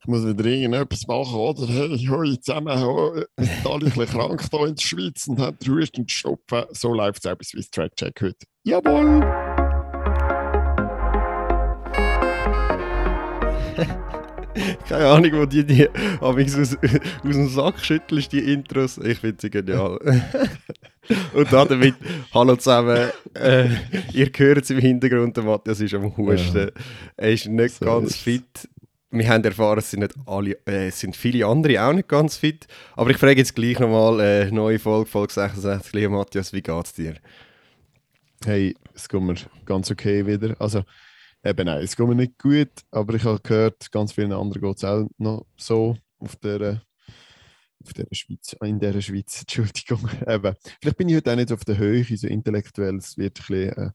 ich muss wieder irgendetwas machen, oder? Hey, hoi, zusammen, hoi, wir sind alle ein bisschen krank hier in der Schweiz und haben den Husten Schnupfen. So läuft es auch bei Swiss Track Check heute. Jawohl! Keine Ahnung, wo die, die aus, aus dem Sack schüttelst, die Intros. Ich finde sie genial. Und damit, hallo zusammen. Äh, ihr hört es im Hintergrund, der Matthias ist am Husten. Ja. Er ist nicht so ganz fit. Wir haben erfahren, es sind, nicht alle, äh, sind viele andere auch nicht ganz fit. Aber ich frage jetzt gleich nochmal, äh, neue Folge, Folge 66. Lieber Matthias, wie geht es dir? Hey, es geht mir ganz okay wieder. Also, eben nein, es geht mir nicht gut, aber ich habe gehört, ganz vielen anderen geht es auch noch so auf der, auf der Schweiz, in der Schweiz, Entschuldigung. Eben. Vielleicht bin ich heute auch nicht auf der Höhe, so intellektuell, es wird ein bisschen äh,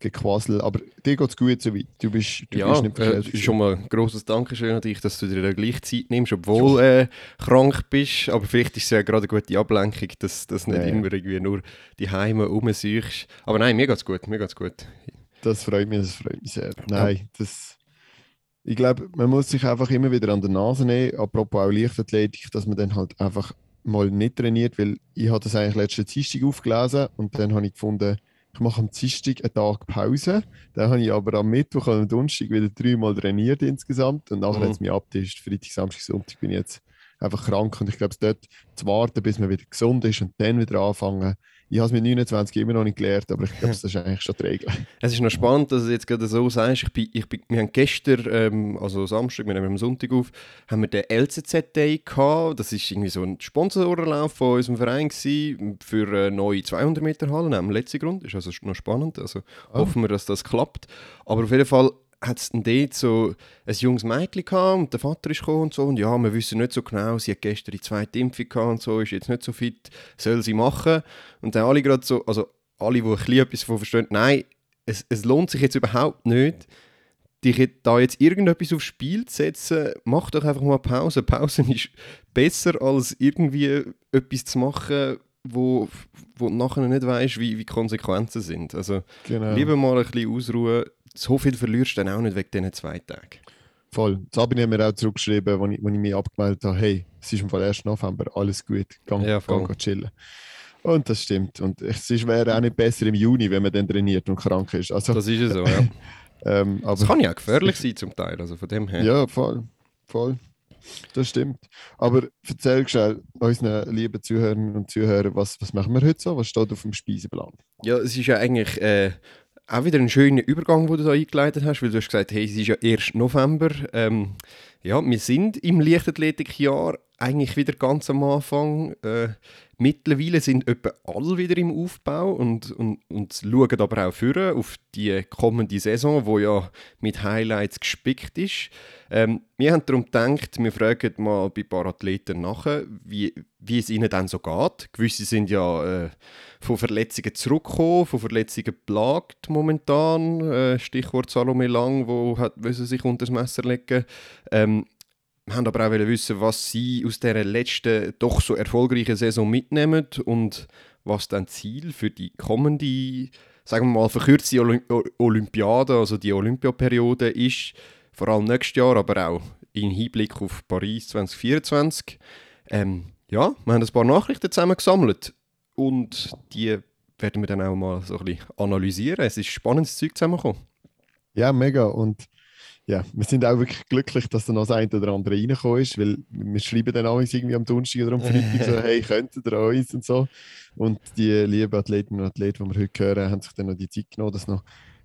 gequasselt, aber dir geht es gut so weit. Du bist, du ja, bist nicht äh, schon mal ein grosses Dankeschön an dich, dass du dir gleich Zeit nimmst, obwohl du äh, krank bist, aber vielleicht ist es ja gerade eine gute Ablenkung, dass du nicht ja, immer irgendwie nur die Heime rumsuchst. Aber nein, mir geht es gut, mir geht's gut. Das freut mich, das freut mich sehr. Nein, das... Ich glaube, man muss sich einfach immer wieder an der Nase nehmen, apropos auch Leichtathletik, dass man dann halt einfach mal nicht trainiert, weil ich hatte das eigentlich letzte Dienstag aufgelesen und dann habe ich gefunden, ich mache am Dienstag einen Tag Pause. Dann habe ich aber am Mittwoch und am Donnerstag wieder dreimal trainiert insgesamt und nachher mhm. hat es mich abgetischt. Freitag, Samstag, Sonntag bin ich jetzt einfach krank und ich glaube, es dort zu warten, bis man wieder gesund ist und dann wieder anfangen, ich habe es mit 29 immer noch nicht gelernt, aber ich glaube, das ist eigentlich schon die Regel. Es ist noch spannend, dass du jetzt gerade so sagst. Ich bin, ich bin, wir haben gestern, ähm, also Samstag, wir nehmen am Sonntag auf, haben wir den LCZ-Day gehabt. Das ist irgendwie so ein Sponsorlauf von unserem Verein gewesen, für eine neue 200 Meter Halle, am letzten Grund. Ist also noch spannend. Also oh. hoffen wir, dass das klappt. Aber auf jeden Fall hat es dann dort so ein junges Mädchen gehabt und der Vater ist gekommen und so und ja, wir wissen nicht so genau, sie hat gestern die zweite Impfung gehabt und so, ist jetzt nicht so fit, soll sie machen? Und dann alle gerade so, also alle, die ein bisschen etwas davon verstehen, nein, es, es lohnt sich jetzt überhaupt nicht, dich da jetzt irgendetwas aufs Spiel zu setzen, mach doch einfach mal Pause. Pause ist besser, als irgendwie etwas zu machen, wo, wo du nachher nicht weißt, wie, wie die Konsequenzen sind. Also genau. lieber mal ein bisschen ausruhen, so viel verlierst du dann auch nicht wegen diesen zwei Tagen. Voll. Sabine hat mir auch zurückgeschrieben, als ich, ich mich abgemeldet habe, hey, es ist im Fall 1. November, alles gut, gang, ja, gang chillen. Und das stimmt. Und es wäre auch nicht besser im Juni, wenn man dann trainiert und krank ist. Also, das ist ja so, ja. ähm, aber, das kann ja gefährlich sein zum Teil, also von dem her. Ja, voll. voll. Das stimmt. Aber erzähl schnell unseren lieben Zuhörern und Zuhörern, was, was machen wir heute so? Was steht auf dem Speiseplan? Ja, es ist ja eigentlich äh, auch wieder ein schöner Übergang, den du da eingeleitet hast, weil du hast gesagt, hey, es ist ja erst November. Ähm, ja, wir sind im Leichtathletikjahr eigentlich wieder ganz am Anfang. Äh, mittlerweile sind etwa alle wieder im Aufbau und, und, und schauen aber auch für auf die kommende Saison, wo ja mit Highlights gespickt ist. Ähm, wir haben darum gedacht, wir fragen mal bei ein paar Athleten nach, wie, wie es ihnen dann so geht. Gewisse sind ja äh, von Verletzungen zurückgekommen, von Verletzungen plagt momentan. Äh, Stichwort Salome Lang, wo hat, sie sich unter das Messer legen. Ähm, haben aber auch wissen, was sie aus dieser letzten, doch so erfolgreichen Saison mitnehmen und was dann Ziel für die kommende, sagen wir mal, verkürzte Olympiade, also die Olympiaperiode ist vor allem nächstes Jahr, aber auch im Hinblick auf Paris 2024. Ähm, ja, wir haben ein paar Nachrichten zusammen gesammelt und die werden wir dann auch mal so ein bisschen analysieren. Es ist spannendes Zeug zusammengekommen. Ja, mega. Und ja, wir sind auch wirklich glücklich, dass da noch das eine oder andere reingekommen ist, weil wir schreiben dann auch irgendwie am Donnerstag oder am Freitag so, hey, könntet ihr uns und so. Und die lieben Athletinnen und Athleten, die wir heute hören, haben sich dann noch die Zeit genommen, das noch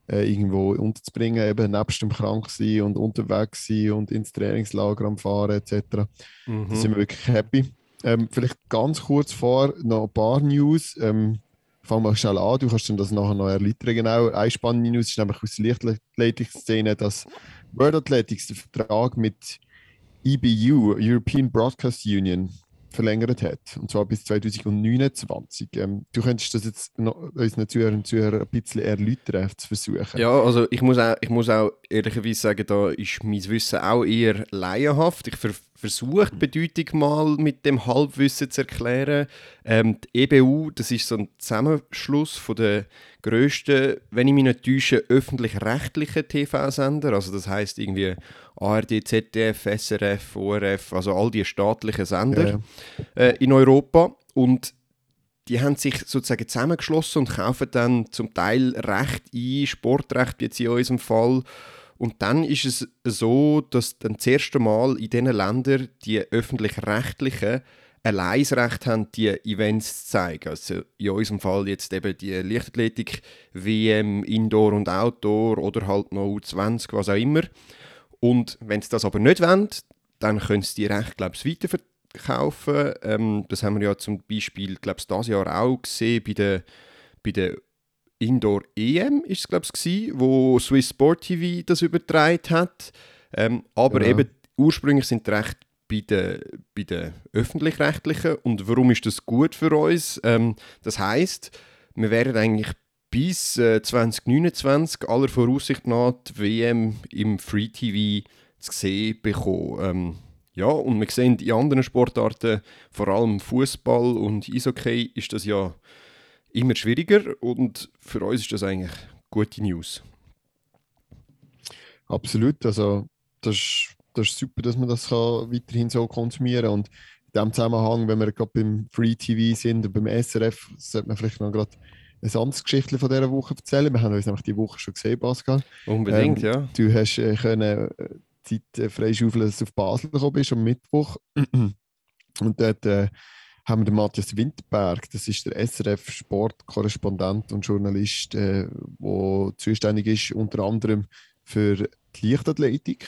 äh, irgendwo unterzubringen, eben nebst dem krank sein und unterwegs sein und ins Trainingslager am Fahren etc. Mhm. Da sind wir wirklich happy. Ähm, vielleicht ganz kurz vor noch ein paar News. Ähm, fangen wir schnell an, du kannst dann das nachher noch erläutern. Genau, eine spannende News ist nämlich aus der Leichtathletik-Szene, dass World Athletics den Vertrag mit EBU, European Broadcast Union, verlängert hat. Und zwar bis 2029. Ähm, du könntest das jetzt noch unseren Zuhörern und Zuhörern ein bisschen erläutern, zu versuchen. Ja, also ich muss auch, ich muss auch ehrlicherweise sagen, da ist mein Wissen auch eher laienhaft. Ich versucht, die Bedeutung mal mit dem Halbwissen zu erklären. Ähm, die EBU, das ist so ein Zusammenschluss von der grössten, wenn ich mich nicht täusche, öffentlich-rechtlichen TV-Sender. Also das heißt irgendwie ARD, ZDF, SRF, ORF, also all die staatlichen Sender ja. äh, in Europa. Und die haben sich sozusagen zusammengeschlossen und kaufen dann zum Teil Recht ein, Sportrecht jetzt in unserem Fall. Und dann ist es so, dass dann das erste Mal in diesen Ländern die öffentlich-rechtlichen ein Leisrecht haben, die Events zu zeigen. Also in unserem Fall jetzt eben die Leichtathletik, WM, Indoor und Outdoor oder halt noch U20, was auch immer. Und wenn sie das aber nicht wollen, dann können sie die Rechte, glaube ich, weiterverkaufen. Ähm, das haben wir ja zum Beispiel, glaube ich, dieses Jahr auch gesehen bei der, bei der Indoor EM, ist es, glaube ich, wo Swiss Sport TV das übertragen hat. Ähm, aber ja. eben ursprünglich sind die Rechte bei den, bei den öffentlich-rechtlichen. Und warum ist das gut für uns? Ähm, das heißt, wir werden eigentlich bis äh, 2029 aller Voraussicht nach die WM im Free TV zu sehen bekommen. Ähm, ja, und wir sehen in anderen Sportarten, vor allem Fußball und Eishockey, ist das ja immer schwieriger und für uns ist das eigentlich gute News. Absolut, also das ist das ist super, dass man das kann weiterhin so konsumieren kann. Und in diesem Zusammenhang, wenn wir gerade beim Free TV sind und beim SRF, sollte man vielleicht noch gerade eine anderes Geschichte von dieser Woche erzählen. Wir haben uns nämlich die Woche schon gesehen, Pascal. Unbedingt, ähm, ja. Du hast äh, können, äh, Zeit äh, freischaufeln, dass du auf Basel gekommen bist am Mittwoch. und dort äh, haben wir den Matthias Winterberg, das ist der SRF-Sportkorrespondent und Journalist, der äh, zuständig ist unter anderem für die Leichtathletik.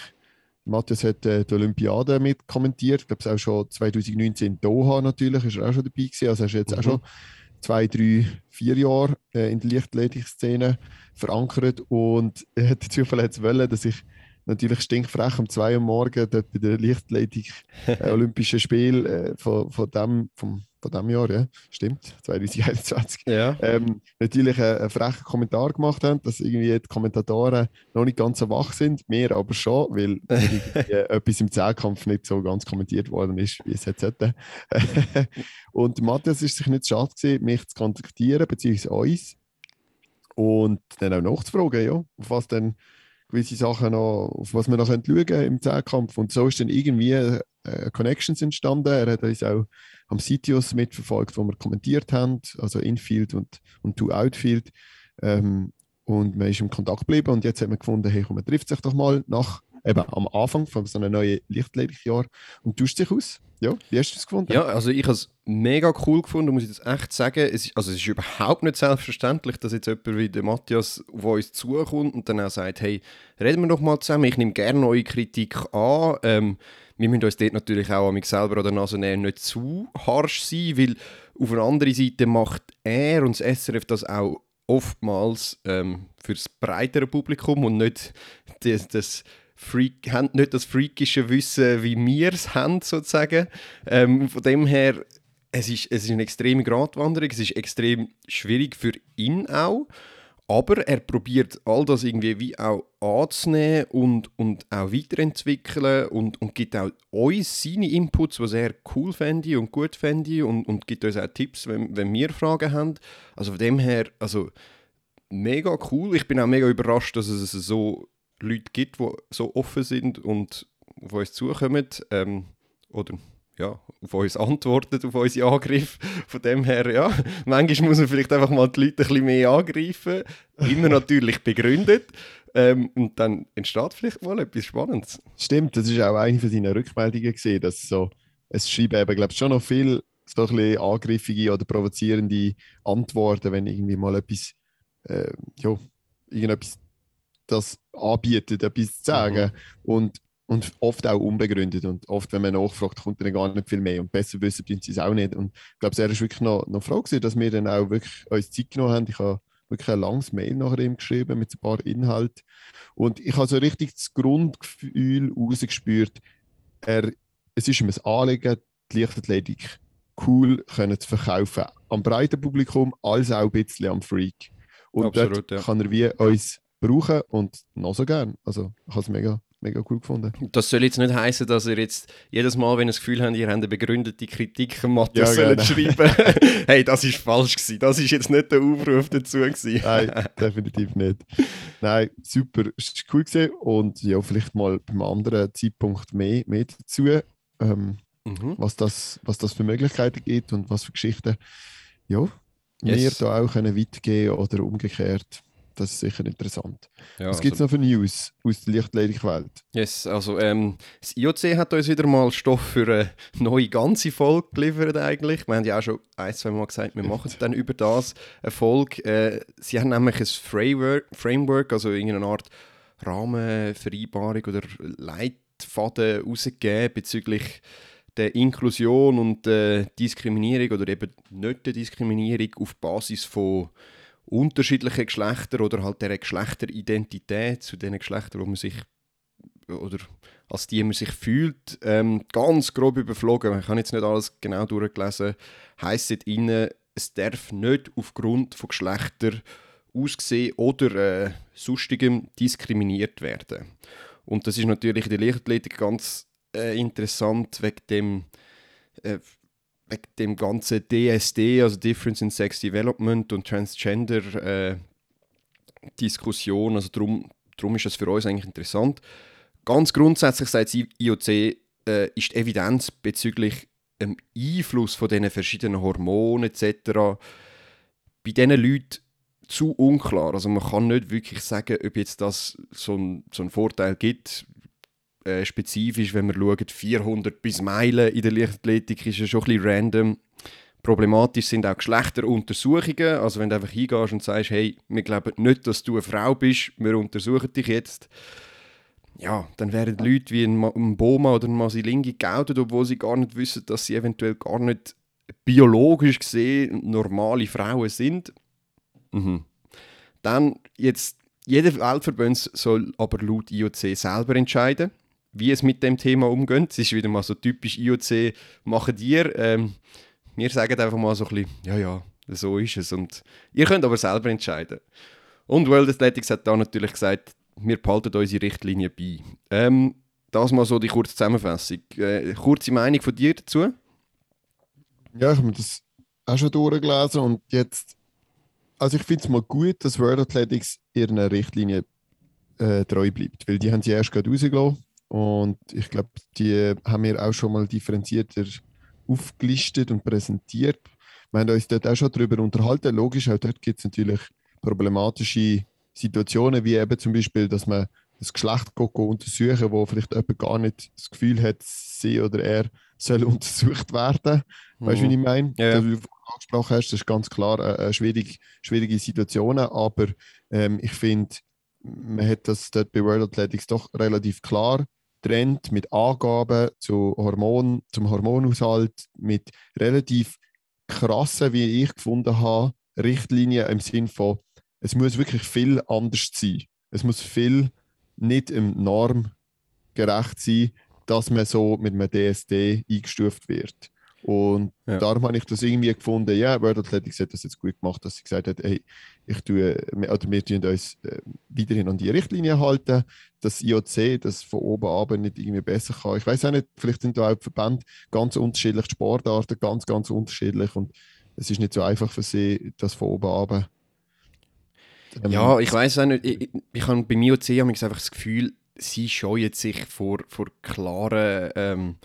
Matthias hat äh, die Olympiade mit kommentiert. Ich glaube, es auch schon 2019 in Doha natürlich, ist er auch schon dabei gewesen. Also er ist jetzt mhm. auch schon zwei, drei, vier Jahre äh, in der Lichtathletik-Szene verankert und er hat den Zufall wollen, dass ich natürlich stinkfrech um zwei Uhr morgens dort bei der Lichtathletik äh, Olympischen Spiel äh, von, von, dem, vom, von dem Jahr, ja, stimmt, 2021, ja. ähm, natürlich einen, einen frechen Kommentar gemacht haben, dass irgendwie die Kommentatoren noch nicht ganz so wach sind, mir aber schon, weil äh, etwas im Zehnkampf nicht so ganz kommentiert worden ist, wie es jetzt hätte. und Matthias ist sich nicht schade gewesen, mich zu kontaktieren, beziehungsweise uns, und dann auch nachzufragen, ja, auf was denn gewisse Sachen noch, auf was wir noch schauen können im Zehnkampf. Und so ist dann irgendwie äh, Connections entstanden. Er hat uns auch am Sitius mitverfolgt, wo wir kommentiert haben, also Infield und, und Two Outfield. Ähm, und man ist im Kontakt geblieben und jetzt hat man gefunden, hey, komm, man trifft sich doch mal nach, eben am Anfang von so einem neuen Lichtledigjahr und tauscht sich aus. Ja, wie hast du es gefunden? Ja, also ich habe es mega cool gefunden, muss ich das echt sagen. Es ist, also es ist überhaupt nicht selbstverständlich, dass jetzt jemand wie der Matthias auf uns zukommt und dann auch sagt, hey, reden wir doch mal zusammen, ich nehme gerne eure Kritik an. Ähm, wir müssen uns dort natürlich auch an mich selber oder Nase nehmen, nicht zu harsch sein, weil auf der anderen Seite macht er und das SRF das auch oftmals ähm, für das breitere Publikum und nicht das, das Freak, haben nicht das freakische Wissen, wie wir es haben, sozusagen. Ähm, von dem her, es ist, es ist eine extreme Gratwanderung, es ist extrem schwierig für ihn auch. Aber er probiert all das irgendwie wie auch anzunehmen und, und auch weiterentwickeln und, und gibt auch uns seine Inputs, was er cool fände und gut fände und, und gibt uns auch Tipps, wenn, wenn wir Fragen haben. Also von dem her, also mega cool. Ich bin auch mega überrascht, dass es so Leute gibt, die so offen sind und auf uns zukommen ähm, oder ja, auf uns antworten, auf unsere Angriffe. Von dem her, ja, manchmal muss man vielleicht einfach mal die Leute ein bisschen mehr angreifen, immer natürlich begründet. Ähm, und dann entsteht vielleicht mal etwas Spannendes. Stimmt, das ist auch eine von seinen Rückmeldungen gesehen, dass so, es schreiben eben, glaube ich, schon noch viel so ein bisschen angriffige oder provozierende Antworten, wenn irgendwie mal etwas, äh, ja, irgendetwas das anbietet, etwas zu sagen. Mhm. Und, und oft auch unbegründet. Und oft, wenn man nachfragt, kommt dann gar nicht viel mehr. Und besser wissen tun sie es auch nicht. Und ich glaube, er ist wirklich noch, noch froh gewesen, dass wir dann auch wirklich uns Zeit genommen haben. Ich habe wirklich ein langes Mail nach ihm geschrieben mit ein paar Inhalten. Und ich habe so richtig das Grundgefühl rausgespürt, er, es ist ihm ein Anliegen, die Leichtathletik cool können zu verkaufen. Am breiten Publikum, als auch ein bisschen am Freak. Und Absolut, dort ja. kann er wie uns brauchen und noch so gern. Also ich habe es mega, mega cool gefunden. Das soll jetzt nicht heißen, dass ihr jetzt jedes Mal, wenn ihr das Gefühl habt, ihr habt eine begründete Kritik am Mathe Ja, genau. schreiben. hey, das ist falsch gewesen. Das ist jetzt nicht der Aufruf dazu gewesen. Nein, definitiv nicht. Nein, super, es war cool gewesen. und ja, vielleicht mal beim anderen Zeitpunkt mehr, mehr dazu, ähm, Mhm. was, das, was das für Möglichkeiten gibt und was für Geschichten ja, Yes. wir da auch können weitergehen oder umgekehrt. Das ist sicher interessant. Ja, was gibt es noch für News aus der Lichtledigwelt? Yes, also ähm, das IOC hat uns wieder mal Stoff für eine neue ganze Folge geliefert eigentlich. Wir haben ja auch schon ein, zwei Mal gesagt, wir machen dann über das eine Folge. Äh, sie haben nämlich ein Framework, Framework also irgendeine Art Rahmenvereinbarung oder Leitfaden herausgegeben bezüglich der Inklusion und der Diskriminierung oder eben nicht der Diskriminierung auf Basis von unterschiedlichen Geschlechtern oder halt der Geschlechteridentität zu den Geschlechtern, wo man sich oder als die man sich fühlt, ähm, ganz grob überflogen. Ich habe jetzt nicht alles genau durchgelesen. Heißt dort innen, es darf nicht aufgrund von Geschlechter, Aussehen oder äh, sonstigem diskriminiert werden. Und das ist natürlich in der Leichtathletik ganz äh, interessant wegen dem äh, wegen dem ganzen DSD, also Difference in Sex Development und Transgender äh. Also darum, darum ist das für uns eigentlich interessant. Ganz grundsätzlich sagt das IOC, äh, ist die Evidenz bezüglich dem Einfluss von diesen verschiedenen Hormonen etc. bei diesen Leuten zu unklar. Also man kann nicht wirklich sagen, ob jetzt das so einen so Vorteil gibt. Äh, spezifisch, wenn man schaut, 400 bis Meilen in der Leichtathletik ist ja schon ein bisschen random. Problematisch sind auch Geschlechteruntersuchungen. Also wenn du einfach hingehst und sagst, hey, wir glauben nicht, dass du eine Frau bist, wir untersuchen dich jetzt. Ja, dann werden Leute wie ein, ein Boma oder ein Masilingi geoutet, obwohl sie gar nicht wissen, dass sie eventuell gar nicht biologisch gesehen normale Frauen sind. Mhm. Dann jetzt, jeder Weltverband soll aber laut IOC selber entscheiden, wie es mit dem Thema umgeht. Es ist wieder mal so typisch IOC, machen dir. Ähm, wir sagen einfach mal so ein bisschen, ja, ja, so ist es. Und ihr könnt aber selber entscheiden. Und World Athletics hat da natürlich gesagt, wir behalten unsere Richtlinie bei. Ähm, das mal so die kurze Zusammenfassung. Äh, kurze Meinung von dir dazu? Ja, ich habe mir das auch schon durchgelesen und jetzt, also ich finde es mal gut, dass World Athletics ihrer Richtlinie äh, treu bleibt, weil die haben sie erst gerade rausgelassen und ich glaube, die haben wir auch schon mal differenzierter aufgelistet und präsentiert. Wir haben uns dort auch schon darüber unterhalten. Logisch, auch dort gibt es natürlich problematische Situationen, wie eben zum Beispiel, dass man das Geschlecht untersuchen wo vielleicht jemand gar nicht das Gefühl hat, sie oder er soll untersucht werden. Weißt du, wie ich meine? Ja. Das, wie du angesprochen hast, das ist ganz klar eine, eine schwierig, schwierige Situation, aber ähm, ich finde, man hat das dort bei World Athletics doch relativ klar trennt mit Angaben zu Hormon, zum Hormonhaushalt, mit relativ krassen, wie ich gefunden habe, Richtlinien im Sinn von, es muss wirklich viel anders sein. Es muss viel nicht im Norm gerecht sein, dass man so mit einem DSD eingestuft wird. Und Ja. darum habe ich das irgendwie gefunden, ja, World Athletics hat das jetzt gut gemacht, dass sie gesagt hat, hey, ich tue, oder wir tun uns äh, weiterhin an die Richtlinie halten, dass IOC das von oben ab nicht irgendwie besser kann. Ich weiß auch nicht, vielleicht sind da auch Verbände ganz unterschiedlich, die Sportarten ganz, ganz unterschiedlich und es ist nicht so einfach für sie, das von oben ab. ähm, Ja, ich weiß auch nicht. Ich, ich, ich habe beim IOC habe ich einfach das Gefühl, sie scheuen sich vor, vor klaren ähm,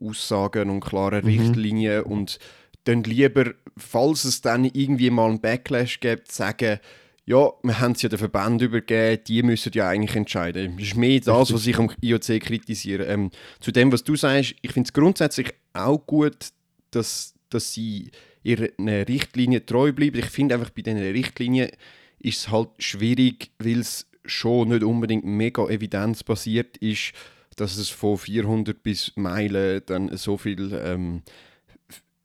Aussagen und klaren Mhm. Richtlinien und dann lieber, falls es dann irgendwie mal einen Backlash gibt, sagen, ja, wir haben es ja den Verband übergeben, die müssen ja eigentlich entscheiden. Das ist mehr das, was ich am IOC kritisiere. Ähm, zu dem, was du sagst, ich finde es grundsätzlich auch gut, dass, dass sie ihrer Richtlinie treu bleiben. Ich finde einfach bei diesen Richtlinien ist es halt schwierig, weil es schon nicht unbedingt mega evidenzbasiert ist, dass es von 400 bis Meilen dann so viel ähm,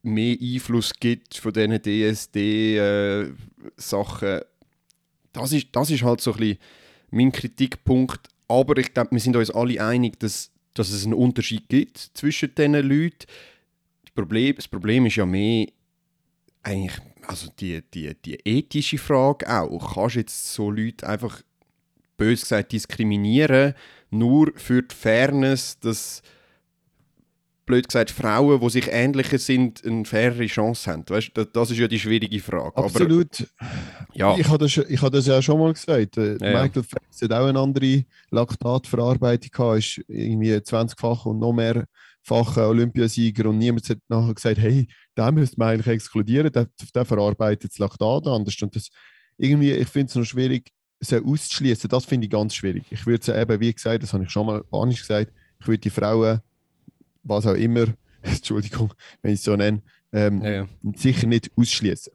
mehr Einfluss gibt von diesen DSD-Sachen. das, ist, das ist halt so ein bisschen mein Kritikpunkt. Aber ich glaube, wir sind uns alle einig, dass, dass es einen Unterschied gibt zwischen diesen Leuten. Das Problem, das Problem ist ja mehr eigentlich also die, die, die ethische Frage auch. Kannst du jetzt so Leute einfach bös gesagt diskriminieren, nur für die Fairness, dass blöd gesagt Frauen, die sich ähnlicher sind, eine faire Chance haben. Weißt, das, ist ja die schwierige Frage. Absolut. Aber, ja. Ich habe das, ich hab das ja schon mal gesagt. Äh, ja, Michael Phelps hat auch eine andere Laktatverarbeitung gehabt, ist irgendwie 20-fach und noch mehrfacher Olympiasieger und niemand hat nachher gesagt, hey, den müsste man eigentlich exkludieren, der, der verarbeitet das Laktat anders. Und das, irgendwie, ich finde es noch schwierig, auszuschließen. Das finde ich ganz schwierig. Ich würde sie eben, wie gesagt, das habe ich schon mal panisch gesagt, ich würde die Frauen was auch immer, Entschuldigung, wenn ich es so nenne, ähm, ja, ja. sicher nicht ausschließen.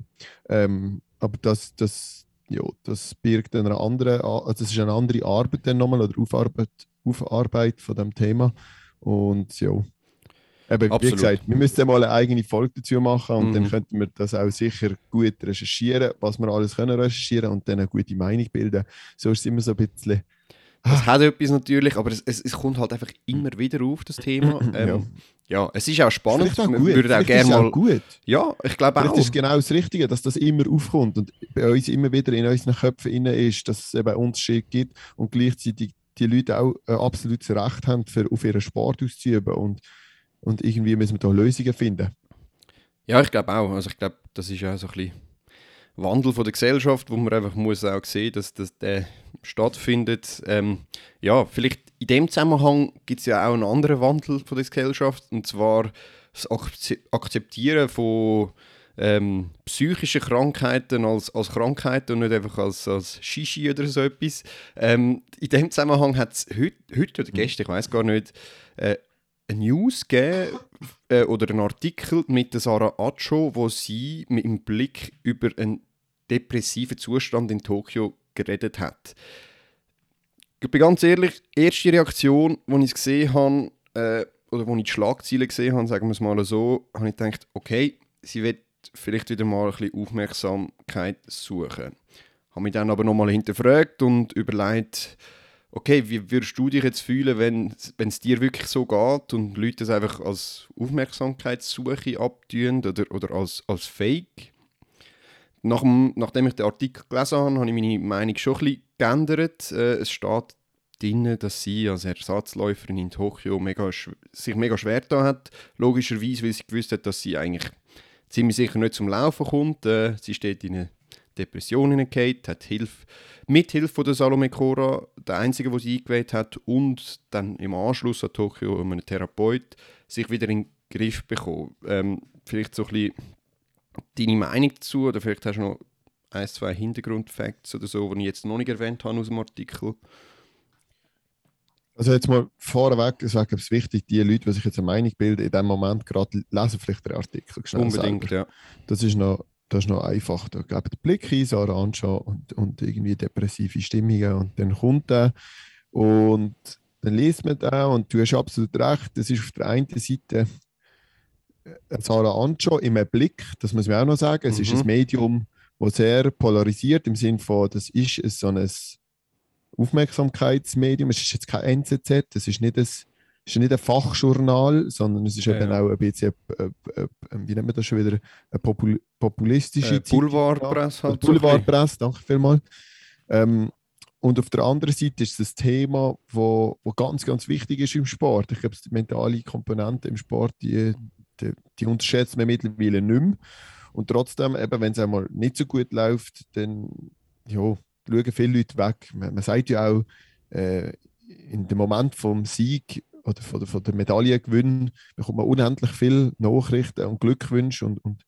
Ähm, aber das, das, ja, das birgt eine andere, also es ist eine andere Arbeit dann nochmal oder Aufarbeit, Aufarbeit von dem Thema. Und ja, Eben, wie gesagt, wir müssen mal eine eigene Folge dazu machen und mhm. dann könnten wir das auch sicher gut recherchieren, was wir alles können recherchieren und dann eine gute Meinung bilden. So ist es immer so ein bisschen es hat etwas natürlich, aber es, es, es, kommt halt einfach immer wieder auf, das Thema. Ähm, ja. ja. es ist auch spannend. Auch gut. Würde auch gerne mal. Gut. Ja, ich glaube auch. Das ist genau das Richtige, dass das immer aufkommt und bei uns immer wieder in unseren Köpfen ist, dass es eben Unterschiede gibt und gleichzeitig die Leute auch ein absolutes Recht haben, für, auf ihren Sport auszuüben und, und irgendwie müssen wir da Lösungen finden. Ja, ich glaube auch. Also ich glaube, das ist ja so ein bisschen Wandel von der Gesellschaft, wo man einfach muss auch sehen, dass, dass der stattfindet. Ähm, ja, vielleicht in dem Zusammenhang gibt es ja auch einen anderen Wandel von der Gesellschaft und zwar das Akzeptieren von ähm, psychischen Krankheiten als, als Krankheiten und nicht einfach als, als Shishi oder so etwas. Ähm, in dem Zusammenhang hat es heute, heute oder gestern, ich weiß gar nicht, äh, eine News gegeben äh, oder einen Artikel mit Sarah Acho, wo sie mit dem Blick über einen depressiven Zustand in Tokio geredet hat. Ich bin ganz ehrlich, die erste Reaktion, als ich es gesehen habe, äh, oder als ich die Schlagzeilen gesehen habe, sagen wir es mal so, habe ich gedacht, okay, sie wird vielleicht wieder mal ein bisschen Aufmerksamkeit suchen. Habe mich dann aber nochmal hinterfragt und überlegt, okay, wie würdest du dich jetzt fühlen, wenn es dir wirklich so geht und Leute das einfach als Aufmerksamkeitssuche abtun oder, oder als, als Fake? Nach dem, nachdem ich den Artikel gelesen habe, habe ich meine Meinung schon ein bisschen geändert. Äh, es steht drin, dass sie als Ersatzläuferin in Tokio mega, sich mega schwer da hat. Logischerweise, weil sie gewusst hat, dass sie eigentlich ziemlich sicher nicht zum Laufen kommt. Äh, sie steht in einer Depression hineingehauen, hat Hilfe, mit Hilfe von der Salome Cora, der einzige, der sie eingewählt hat, und dann im Anschluss an Tokio einen Therapeut, sich wieder in den Griff bekommen. Ähm, vielleicht so ein bisschen deine Meinung dazu oder vielleicht hast du noch ein, zwei Hintergrundfacts oder so, die ich jetzt noch nicht erwähnt habe aus dem Artikel. Also jetzt mal vorweg, es wäre es wichtig, die Leute, die sich jetzt eine Meinung bilden, in dem Moment gerade lesen vielleicht den Artikel schnell Unbedingt, selber. ja. Das ist noch, das ist noch einfach. Da geben den Blick ein, Sarah anschauen und, und irgendwie depressive Stimmungen und dann kommt er und dann liest man da und du hast absolut recht, das ist auf der einen Seite Sarah Ancho im Blick, das muss man auch noch sagen. Es mhm. ist ein mhm. Medium, das sehr polarisiert im Sinne von, das ist so ein Aufmerksamkeitsmedium. Es ist jetzt kein NZZ, es ist nicht ein, ist nicht ein Fachjournal, sondern es ist ja, eben ja. auch ein bisschen, äh, äh, wie nennt man das schon wieder, eine popul populistische äh, Boulevardpresse. Halt Boulevardpresse, danke vielmals. Ähm, und auf der anderen Seite ist ein Thema, wo, wo ganz, ganz wichtig ist im Sport. Ich glaube, die mentale Komponente im Sport, die, die, die unterschätzt man mittlerweile nicht mehr. Und trotzdem, eben, wenn es einmal nicht so gut läuft, dann ja, schauen viele Leute weg. Man, man sagt ja auch, äh, in dem Moment vom Sieg oder von der, von der Medaillengewinn bekommt man unendlich viele Nachrichten und Glückwünsche und, und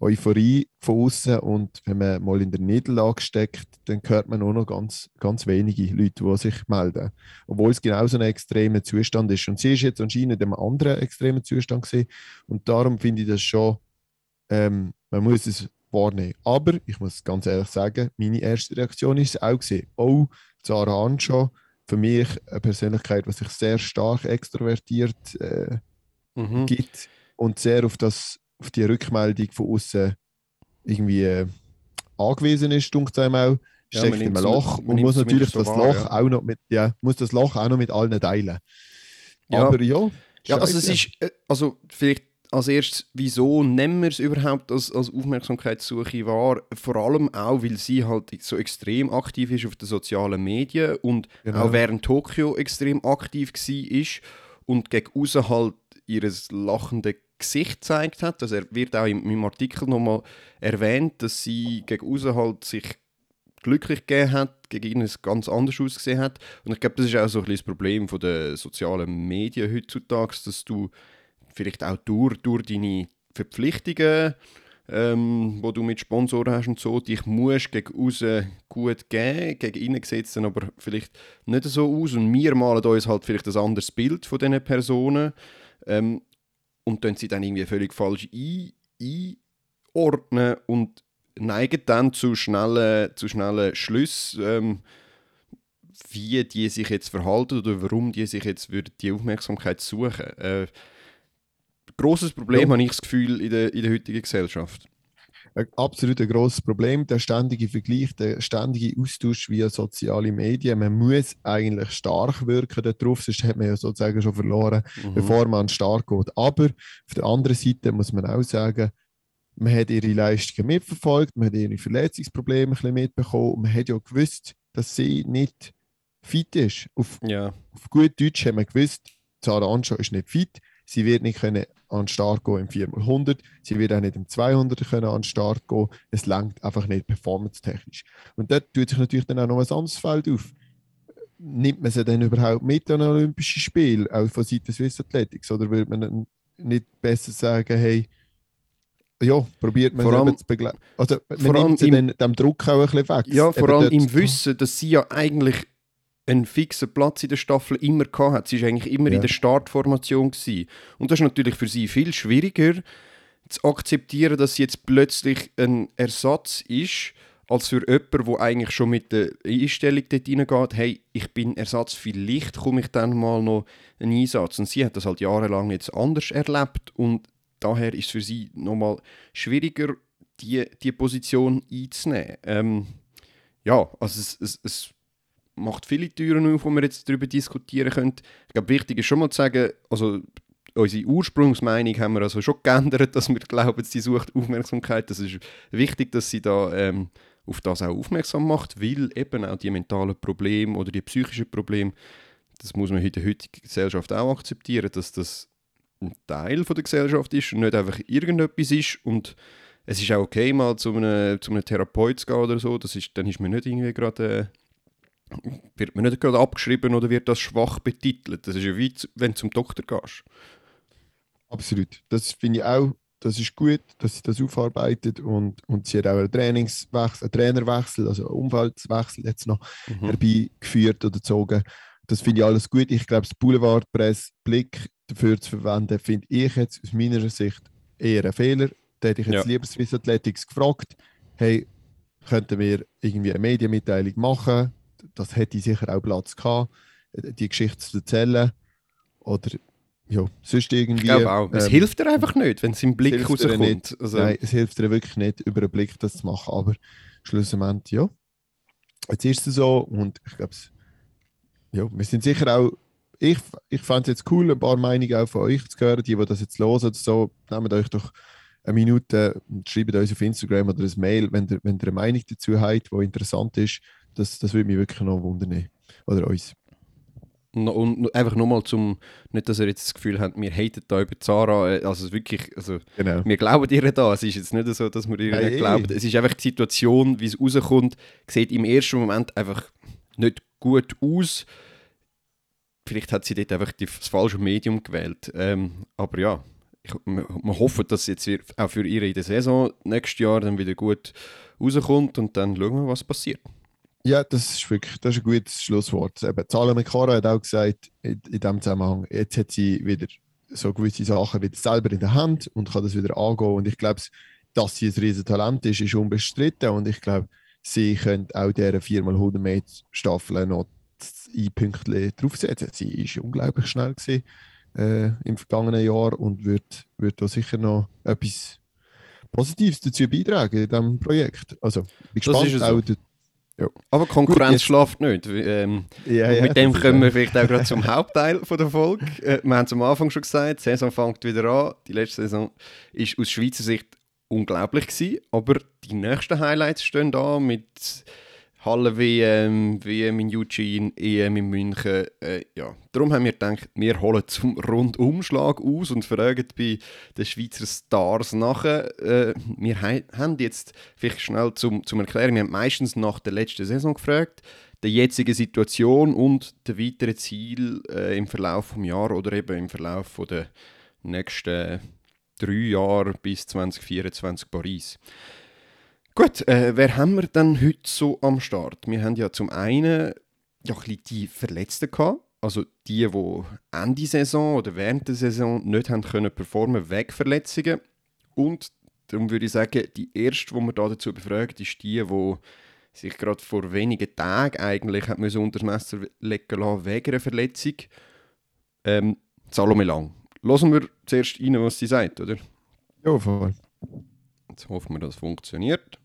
Euphorie von außen. Und wenn man mal in der Niederlage steckt, dann hört man nur noch ganz, ganz wenige Leute, die sich melden. Obwohl es genau so ein extremer Zustand ist. Und sie ist jetzt anscheinend in einem anderen extremen Zustand gesehen. Und darum finde ich das schon, ähm, man muss es wahrnehmen. Aber ich muss ganz ehrlich sagen, meine erste Reaktion ist auch gesehen. Oh, Zara Anscha, für mich eine Persönlichkeit, die sich sehr stark extrovertiert äh, mhm. gibt und sehr auf das auf die Rückmeldung von außen irgendwie äh, angewiesen ist, dunkt einem auch, steckt ja, in einem Loch und muss natürlich das wahr, Loch ja. auch noch mit, ja, muss das Loch auch noch mit allen teilen. Ja. Aber ja. Ja, also es ist, äh, also vielleicht als erstes, wieso nehmen wir es überhaupt als, als Aufmerksamkeitssuche wahr? Vor allem auch, weil sie halt so extrem aktiv ist auf den sozialen Medien und genau. auch während Tokio extrem aktiv war und gegen außen halt ihr lachendes Gesicht gezeigt hat. Also er wird auch in meinem Artikel nochmal erwähnt, dass sie gegen außen halt sich glücklich gegeben hat, gegen ihn es ganz anders ausgesehen hat. Und ich glaube, das ist auch so ein bisschen das Problem der sozialen Medien heutzutage, dass du vielleicht auch durch, durch deine Verpflichtungen, ähm, wo du mit Sponsoren hast und so, dich musst gegen außen gut geben, gegen innen dann aber vielleicht nicht so aus und wir malen uns halt vielleicht ein anderes Bild von diesen Personen ähm, und dann sie dann irgendwie völlig falsch ein, einordnen und neigen dann zu schnellen, zu schnellen Schlüssen, ähm, wie die sich jetzt verhalten oder warum die sich jetzt die Aufmerksamkeit suchen. Äh, grosses Problem, ja. habe ich das Gefühl, in der, in der heutigen Gesellschaft. Ein absolut ein grosses Problem, der ständige Vergleich, der ständige Austausch via soziale Medien. Man muss eigentlich stark wirken darauf, sonst hat man ja sozusagen schon verloren, mhm. bevor man stark geht. Aber auf der anderen Seite muss man auch sagen, man hat ihre Leistungen mitverfolgt, man hat ihre Verletzungsprobleme ein bisschen mitbekommen und man hat ja gewusst, dass sie nicht fit ist. Auf, ja. auf gut Deutsch haben wir gewusst, Zara Anscho ist nicht fit, sie wird nicht können an den Start gehen im 4x100, sie wird auch nicht im 200 können an den Start gehen, es langt einfach nicht performance-technisch. Und dort tut sich natürlich dann auch noch ein anderes Feld auf. Nimmt man sie denn überhaupt mit an Olympischen Spielen, auch von Seiten Swiss Athletics, oder würde man nicht besser sagen, hey, ja, probiert man vor zu begleiten. Also, man nimmt sie im, dem Druck auch ein bisschen weg. Ja, vor allem im Wissen, dass sie ja eigentlich einen fixen Platz in der Staffel immer hat. Sie war eigentlich immer ja. in der Startformation. Gewesen. Und das ist natürlich für sie viel schwieriger zu akzeptieren, dass sie jetzt plötzlich ein Ersatz ist, als für jemanden, der eigentlich schon mit der Einstellung dort reingeht, hey, ich bin Ersatz, vielleicht komme ich dann mal noch einen Einsatz. Und sie hat das halt jahrelang jetzt anders erlebt und daher ist es für sie nochmal schwieriger, die, die Position einzunehmen. Ähm, ja, also es, es, es, macht viele Türen auf, wo wir jetzt darüber diskutieren können. Ich glaube, wichtig ist schon mal zu sagen, also unsere Ursprungsmeinung haben wir also schon geändert, dass wir glauben, sie sucht Aufmerksamkeit. Das ist wichtig, dass sie da ähm, auf das auch aufmerksam macht, weil eben auch die mentalen Probleme oder die psychischen Probleme, das muss man in der heutigen Gesellschaft auch akzeptieren, dass das ein Teil von der Gesellschaft ist und nicht einfach irgendetwas ist und es ist auch okay, mal zu einem, zu einem Therapeut zu gehen oder so, das ist, dann ist man nicht irgendwie gerade, äh, wird man nicht gerade abgeschrieben oder wird das schwach betitelt. Das ist ja wie, wenn du zum Doktor gehst. Absolut. Das finde ich auch, das ist gut, dass sie das aufarbeitet und, und sie hat auch einen Trainingswechsel, einen Trainerwechsel, also einen Umfeldwechsel jetzt noch mhm. herbeigeführt oder gezogen. Das finde ich alles gut. Ich glaube, das Boulevardpress-Blick dafür zu verwenden, finde ich jetzt aus meiner Sicht eher ein Fehler. Da hätte ich jetzt ja. lieber Swiss Athletics gefragt, hey, könnten wir irgendwie eine Medienmitteilung machen? Das hätte sicher auch Platz gehabt, die Geschichte zu erzählen. Oder ja, sonst irgendwie. Ich auch. Es ähm, hilft dir einfach nicht, wenn es im Blick rauskommt. Also. Nein, es hilft dir wirklich nicht, über einen Blick das zu machen. Aber schlussendlich, ja. Jetzt ist es so und ich glaube, ja, wir sind sicher auch ich, ich fand es jetzt cool, ein paar Meinungen auch von euch zu hören, die, die das jetzt hören oder so. Nehmt euch doch eine Minute und schreibt uns auf Instagram oder ein Mail, wenn ihr, wenn ihr eine Meinung dazu habt, die interessant ist. Das, das würde mich wirklich noch wundern. Oder uns. Und einfach nochmal zum, nicht, dass ihr jetzt das Gefühl habt, wir haten da über Zara, äh, also wirklich, also genau. wir glauben ihr da, es ist jetzt nicht so, dass wir ihr hey, nicht glauben, es ist einfach die Situation, wie es rauskommt, sieht im ersten Moment einfach nicht gut aus, vielleicht hat sie dort einfach das falsche Medium gewählt. Ähm, aber ja, ich, wir, wir hoffen, dass jetzt auch für ihre in der Saison nächstes Jahr dann wieder gut rauskommt und dann schauen wir, was passiert. Ja, das ist wirklich das ist ein gutes Schlusswort. Eben, Zala Mekara hat auch gesagt, in, in diesem Zusammenhang, jetzt hat sie wieder so gewisse Sachen wieder selber in der Hand und kann das wieder angehen. Und ich glaube, dass sie ein riesen Talent ist, ist unbestritten. Und ich glaube, sie könnte auch dieser 4x100 Meter Staffel noch ein Pünktchen draufsetzen. Sie war unglaublich schnell gewesen, äh, im vergangenen Jahr und wird, wird da sicher noch etwas Positives dazu beitragen in diesem Projekt. Also, bin gespannt. auch der, Ja. Aber Konkurrenz Gut, schläft nicht. Ähm, ja, ja, mit dem kommen wir vielleicht auch gerade zum Hauptteil von der Folge. Äh, wir haben es am Anfang schon gesagt, die Saison fängt wieder an. Die letzte Saison war aus Schweizer Sicht unglaublich gewesen, aber die nächsten Highlights stehen da mit Halle-WM, WM in Eugene, EM in München. Äh, ja. Darum haben wir gedacht, wir holen zum Rundumschlag aus und fragen bei den Schweizer Stars nachher. Äh, wir haben jetzt, vielleicht schnell zum, zum Erklären, wir haben meistens nach der letzten Saison gefragt, der jetzigen Situation und der weiteren Ziel äh, im Verlauf des Jahres oder eben im Verlauf der nächsten drei Jahre bis 2024 Paris. Gut, äh, wer haben wir denn heute so am Start? Wir haben ja zum einen ja, ein die Verletzten gehabt, also die, die Ende Saison oder während der Saison nicht haben können performen wegen Verletzungen. Und darum würde ich sagen, die erste, die wir da dazu befragt, ist die, die sich gerade vor wenigen Tagen eigentlich hat müssen unter das Messer legen lassen wegen einer Verletzung. Ähm, Salome Lang. Lassen wir zuerst rein, was sie sagt, oder? Ja, voll. Jetzt hoffen wir, dass es funktioniert.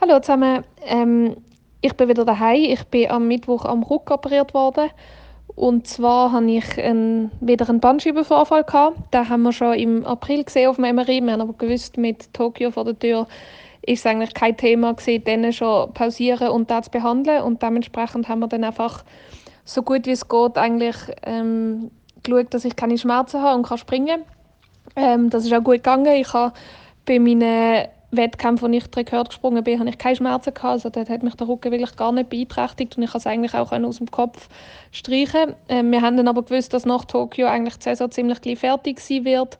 Hallo zusammen, ähm, ich bin wieder daheim. Ich bin am Mittwoch am Ruck operiert worden. Und zwar hatte ich einen, wieder einen Bandscheibenvorfall. Gehabt. Den haben wir schon im April gesehen auf dem MRI. Wir haben aber gewusst, mit Tokio vor der Tür ist es eigentlich kein Thema gewesen, dann schon pausieren und das zu behandeln. Und dementsprechend haben wir dann einfach so gut wie es geht eigentlich ähm, geschaut, dass ich keine Schmerzen habe und kann springen. Ähm, das ist auch gut gegangen. Ich habe bei meinen Wettkampf, wo ich Rekord gesprungen bin, hatte ich keine Schmerzen gehabt. Also dort hat mich der Rücken wirklich gar nicht beeinträchtigt und ich konnte es eigentlich auch aus dem Kopf streichen. Ähm, wir haben dann aber gewusst, dass nach Tokio eigentlich die Saison ziemlich gleich fertig sein wird.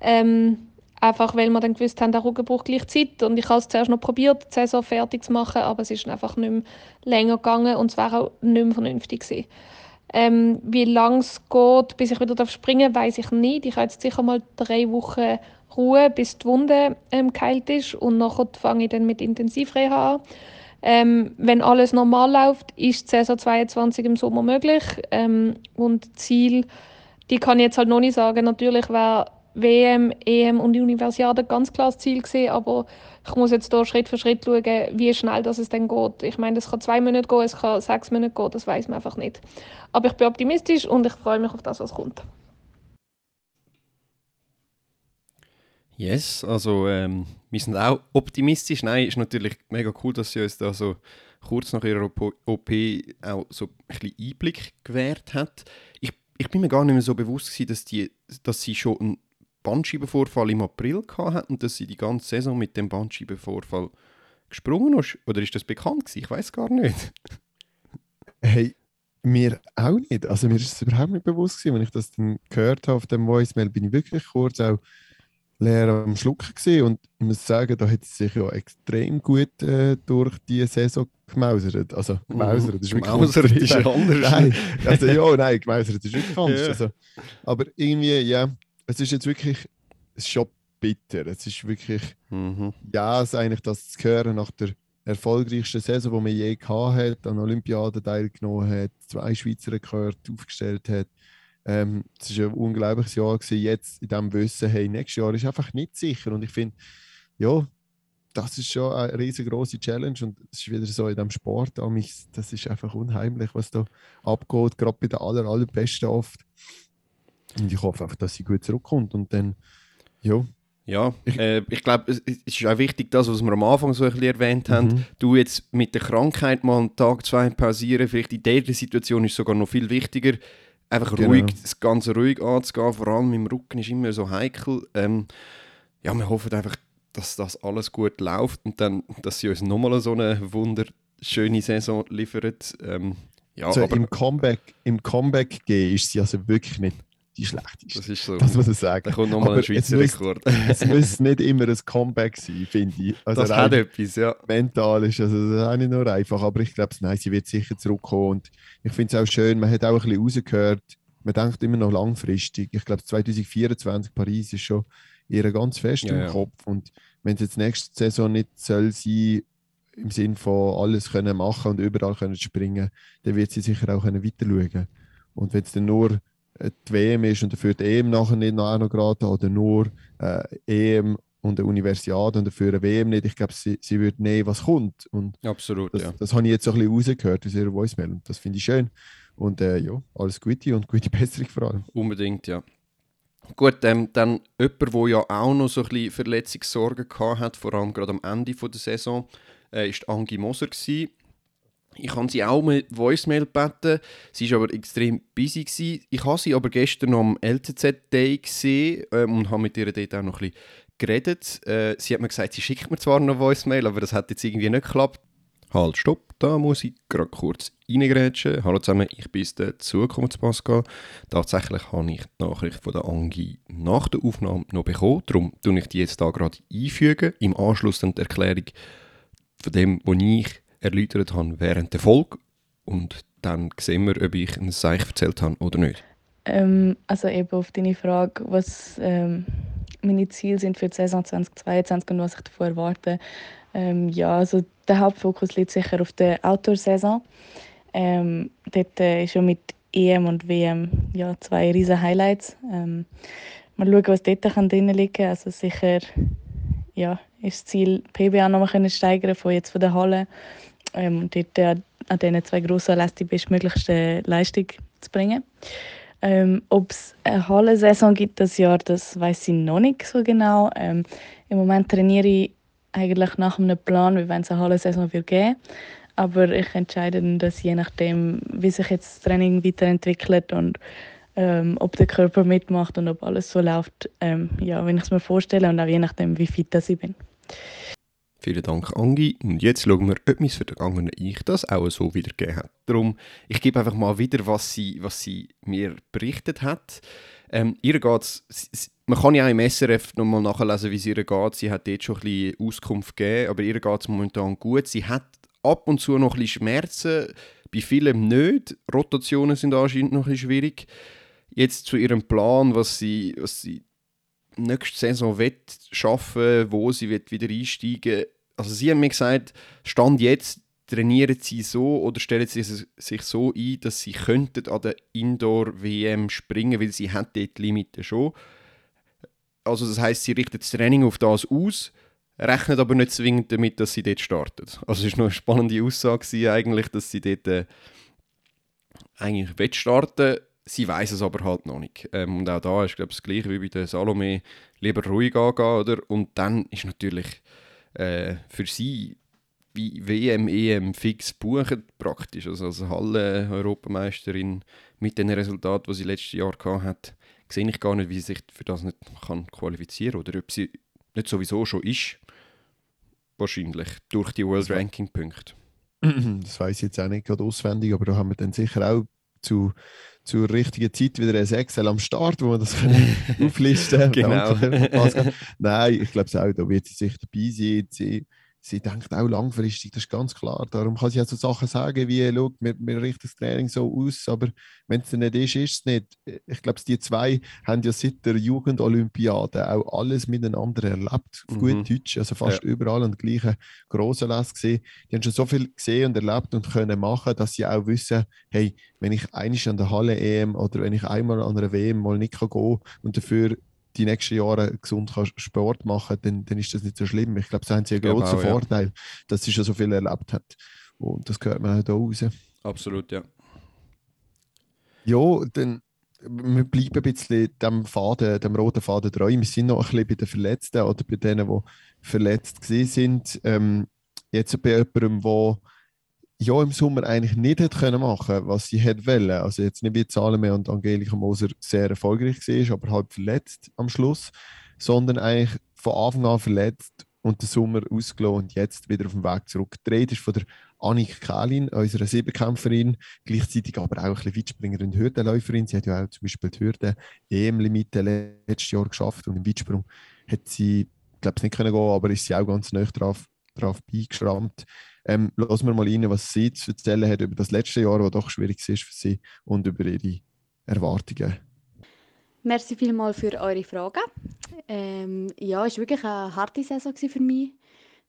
Ähm, einfach weil wir dann gewusst haben, der Rücken braucht gleich Zeit und ich habe es zuerst noch probiert, die Saison fertig zu machen, aber es ist einfach nicht mehr länger gegangen und es wäre auch nicht mehr vernünftig gewesen. Ähm, wie lange es geht, bis ich wieder springen darf, weiß ich nicht. Ich habe jetzt sicher mal drei Wochen Ruhe, bis die Wunde ähm, geheilt ist und nachher fange ich dann mit Intensivreha an. Ähm, wenn alles normal läuft, ist die Saison 22 im Sommer möglich ähm, und Ziel, die kann ich jetzt halt noch nicht sagen. Natürlich wäre WM, EM und Universiade ganz klar das Ziel gewesen, aber ich muss jetzt hier Schritt für Schritt schauen, wie schnell das es dann geht. Ich meine, es kann zwei Monate gehen, es kann sechs Monate gehen, das weiß man einfach nicht. Aber ich bin optimistisch und ich freue mich auf das, was kommt. Yes, also ähm, wir sind auch optimistisch. Nein, ist natürlich mega cool, dass sie uns da so kurz nach ihrer OP auch so ein bisschen Einblick gewährt hat. Ich, ich bin mir gar nicht mehr so bewusst gewesen, dass, die, dass sie schon einen Bandscheibenvorfall im April hat und dass sie die ganze Saison mit dem Bandscheibenvorfall gesprungen ist. Oder ist das bekannt gewesen? Ich weiß gar nicht. Hey, mir auch nicht. Also mir ist es überhaupt nicht bewusst gewesen, wenn ich das dann gehört habe auf dem Voicemail, bin ich wirklich kurz auch leer am Schlucken gesehen und ich muss sagen, da hat es sich ja extrem gut äh, durch die Saison gemausert. Also mhm. gemausert, das ist wirklich gemausert ist ja anders. Nein, also ja, nein, gemausert ist wirklich anders. Ja. Also, aber irgendwie, ja, es ist jetzt wirklich, es ist schon bitter. Es ist wirklich, mhm. ja, es eigentlich das zu hören nach der erfolgreichsten Saison, die man je gehabt hat, an Olympiaden teilgenommen hat, zwei Schweizer Rekorde aufgestellt hat ähm, es war ein unglaubliches Jahr. Gewesen. Jetzt in diesem Wissen, hey, nächstes Jahr ist einfach nicht sicher. Und ich finde, ja, das ist schon eine riesengroße Challenge. Und es ist wieder so in diesem Sport, das ist einfach unheimlich, was da abgeht, gerade bei den aller, allerbesten oft. Und ich hoffe einfach, dass sie gut zurückkommt. Und dann, ja, ja, ich, äh, ich glaube, es, es, ist auch wichtig, das, was wir am Anfang so ein bisschen erwähnt haben. Mhm. Du jetzt mit der Krankheit mal einen Tag, zwei pausieren, vielleicht in dieser Situation ist sogar noch viel wichtiger, Einfach genau. ruhig, das Ganze ruhig anzugehen, vor allem im Rücken ist immer so heikel. Ähm, ja, wir hoffen einfach, dass das alles gut läuft und dann, dass sie uns nochmal so eine wunderschöne Saison liefert. Ähm, ja, so aber, im Comeback, im Comeback gehen ist sie also wirklich nicht die schlechteste. Das ist so. Das muss ich sagen. Da kommt nochmal ein Schweizer es Rekord. es muss nicht immer ein Comeback sein, finde ich. Also das hat etwas, ja. Mental ist also das ist auch nicht nur einfach, aber ich glaube, nein, sie wird sicher zurückkommen und ich finde es auch schön, man hat auch ein bisschen rausgehört, man denkt immer noch langfristig. Ich glaube, 2024 Paris ist schon ihr ganz fest ja, im Kopf und wenn es jetzt nächste Saison nicht soll sein im Sinn von alles können machen und überall können springen, dann wird sie sicher auch können weiter schauen. Und wenn es dann nur die WM ist und dafür die EM nachher nicht noch, noch gerade oder nur äh, EM und eine Universiade und dafür eine WM nicht. Ich glaube, sie, sie würde nehmen, was kommt. Und Absolut, das, ja. das habe ich jetzt so ein bisschen rausgehört aus ihrer Voicemail und das finde ich schön. Und äh, ja, alles Gute und gute Besserung vor allem. Unbedingt, ja. Gut, ähm, dann jemand, der ja auch noch so ein bisschen Verletzungssorgen gehabt hat, vor allem gerade am Ende der Saison, äh, ist Angie Moser gewesen. Ich habe sie auch mit Voicemail gebeten. Sie war aber extrem busy. Gewesen. Ich habe sie aber gestern am LTZ-Day gesehen ähm, und habe mit ihr dort auch noch ein bisschen geredet. Äh, sie hat mir gesagt, sie schickt mir zwar noch Voicemail, aber das hat jetzt irgendwie nicht geklappt. Halt, stopp, da muss ich gerade kurz reingrätschen. Hallo zusammen, ich bin der Zukunftspascal. Tatsächlich habe ich die Nachricht von der Angie nach der Aufnahme noch bekommen. Darum tue ich die jetzt da gerade einfügen. Im Anschluss dann die Erklärung von dem, was ich erläutert habe während der Folge. Und dann sehen wir, ob ich ein Seich erzählt habe oder nicht. Ähm, also eben auf deine Frage, was ähm, meine Ziele sind für die Saison 2022 und was ich davon erwarte. Ähm, ja, also der Hauptfokus liegt sicher auf der Outdoor-Saison. Ähm, dort äh, ist schon mit EM und WM ja, zwei riesen Highlights. Ähm, mal schauen, was dort kann drin liegen Also sicher ja, ist das Ziel, PBA noch mal steigern von jetzt von der Halle ähm, und dort äh, an diesen zwei grossen Anlässen die bestmöglichste Leistung zu bringen. Ähm, Ob es eine Hallensaison gibt das Jahr, das weiß ich noch nicht so genau. Ähm, Im Moment trainiere ich eigentlich nach einem Plan, wie wenn es eine Hallensaison wird geben. Aber ich entscheide das je nachdem, wie sich jetzt das Training weiterentwickelt und ähm, ob der Körper mitmacht und ob alles so läuft, ähm, ja, wenn ich es mir vorstelle und auch je nachdem, wie fit ich bin. Vielen Dank, Angi. Und jetzt schauen wir, ob mein vergangene Ich das auch so wiedergegeben hat. Darum, ich gebe einfach mal wieder, was sie, was sie mir berichtet hat. Ähm, ihr geht's, man kann ja auch im SRF nochmal nachlesen, wie es ihr geht. Sie hat dort schon ein bisschen Auskunft gegeben, aber ihr geht es momentan gut. Sie hat ab und zu noch ein bisschen Schmerzen, bei vielen nicht. Rotationen sind anscheinend noch ein bisschen schwierig. Jetzt zu ihrem Plan, was sie, was sie nächste Saison wird schaffen, wo sie wird wieder einsteigen. Also sie haben mir gesagt, stand jetzt trainieren sie so oder stellen sie sich so ein, dass sie könnten an der Indoor WM springen, weil sie dort die Limite schon. Also das heißt, sie richtet das Training auf das aus, rechnet aber nicht zwingend damit, dass sie dort startet. Also es war noch eine spannende Aussage eigentlich, dass sie dort äh, eigentlich starten Sie weiß es aber halt noch nicht. Ähm, und auch da ist glaube ich das gleiche wie bei der Salome, lieber ruhig angehen, oder? Und dann ist natürlich äh, für sie wie WM, EM fix buchen praktisch. Also als Halle-Europameisterin mit den Resultaten, die sie letztes Jahr hat, sehe ich gar nicht, wie sie sich für das nicht kann qualifizieren oder ob sie nicht sowieso schon ist. Wahrscheinlich durch die World Ranking Punkte. Das weiß ich jetzt auch nicht gerade auswendig, aber da haben wir dann sicher auch zu zur richtigen Zeit wieder ein Excel am Start, wo man das auflisten kann. genau. Nein, ich glaube es auch, da wird sie sich dabei sein. Sie, denkt auch langfristig, das ist ganz klar. Darum kann sie auch so Sachen sagen wie, schau, wir, wir richten das Training so aus, aber wenn es nicht ist, ist es nicht. Ich glaube, die zwei haben ja seit der Jugendolympiade auch alles miteinander erlebt, auf mhm. gut Deutsch, also fast ja. überall an gleichen grossen Lässe gesehen. Die haben schon so viel gesehen und erlebt und können machen, dass sie auch wissen, hey, wenn ich einmal an der Halle EM oder wenn ich einmal an einer WM mal nicht gehen kann und dafür die nächsten Jahre gesund Sport machen dann, dann ist das nicht so schlimm. Ich glaube, da haben sie einen großen genau, Vorteil, ja. dass sie schon so viel erlebt hat. Und das gehört man auch hier raus. Absolut, ja. Ja, dann wir bleiben ein bisschen dem Faden, dem roten Faden treu. Wir sind noch ein bisschen bei den Verletzten oder bei denen, die verletzt sind. Ähm, jetzt bei jemandem, der ja im Sommer eigentlich nicht hätte können machen was sie hätte wollen. Also jetzt nicht wie Salome und Angelika Moser sehr erfolgreich war, aber halt verletzt am Schluss, sondern eigentlich von Anfang an verletzt und den Sommer ausgelassen und jetzt wieder auf dem Weg zurück. Gedreht ist von der Annik Kählin, unserer Siebenkämpferin, gleichzeitig aber auch ein bisschen Weitspringerin und Hürdenläuferin. Sie hat ja auch zum Beispiel die Hürde EM-Limite letztes Jahr geschafft und im Weitsprung hat sie, glaube ich, nicht können gehen, aber ist sie auch ganz nah drauf, drauf beigeschrammt. Ähm, lassen wir mal rein, was sie zu erzählen hat über das letzte Jahr, das doch schwierig ist für sie und über ihre Erwartungen. Merci vielmals für eure Fragen. Ähm, ja, es war wirklich eine harte Saison für mich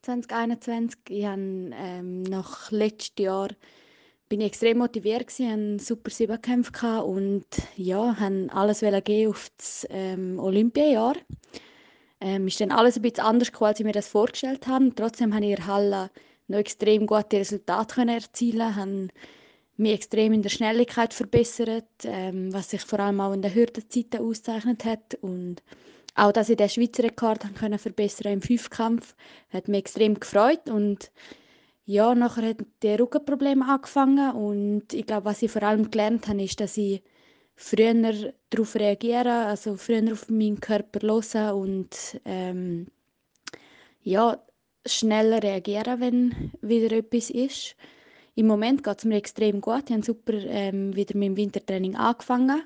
2021. Ich habe ähm, nach letztem Jahr bin ich extrem motiviert hatte super Siebenkämpfe und ja, haben alles geben auf das ähm, Olympiajahr. Ähm, ist dann alles ein bisschen anders als ich mir das vorgestellt habe. Trotzdem habe ich in der Halle noch extrem gute Resultate können erzielen, habe mich extrem in der Schnelligkeit verbessert, ähm, was sich vor allem auch in den Hürdenzeiten auszeichnet hat. Und auch, dass ich den Schweizer Rekord können verbessern im Fünfkampf, hat mich extrem gefreut. Und ja, nachher hat die Rückenprobleme angefangen. Und ich glaube, was ich vor allem gelernt habe, ist, dass ich früher darauf reagiere, also früher auf meinen Körper hören und ähm, ja, schneller reagieren, wenn wieder etwas ist. Im Moment geht es mir extrem gut. Ich habe super ähm, wieder mit dem Wintertraining angefangen.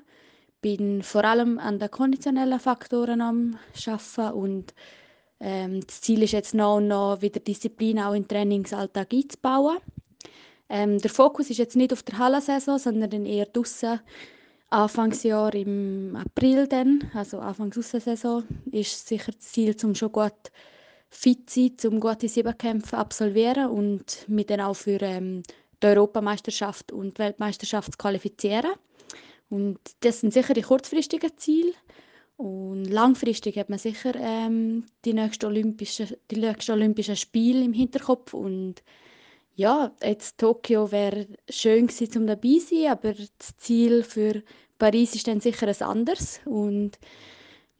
Bin vor allem an den konditionellen Faktoren am Arbeiten und ähm, das Ziel ist jetzt noch und noch wieder Disziplin auch im Trainingsalltag einzubauen. Ähm, der Fokus ist jetzt nicht auf der Hallensaison, sondern eher draußen Anfangsjahr im April dann, also Anfangs Saison, ist sicher das Ziel, um schon gut fit sein, um gute Siebenkämpfe absolvieren und mich dann auch für ähm, die Europameisterschaft und Weltmeisterschaft zu qualifizieren. Und das sind sicher die kurzfristigen Ziele. Und langfristig hat man sicher ähm, die, nächsten Olympischen, die nächsten Spiele im Hinterkopf und ja, jetzt Tokio wäre schön gewesen, um dabei zu sein, aber das Ziel für Paris ist dann sicher ein anderes. Und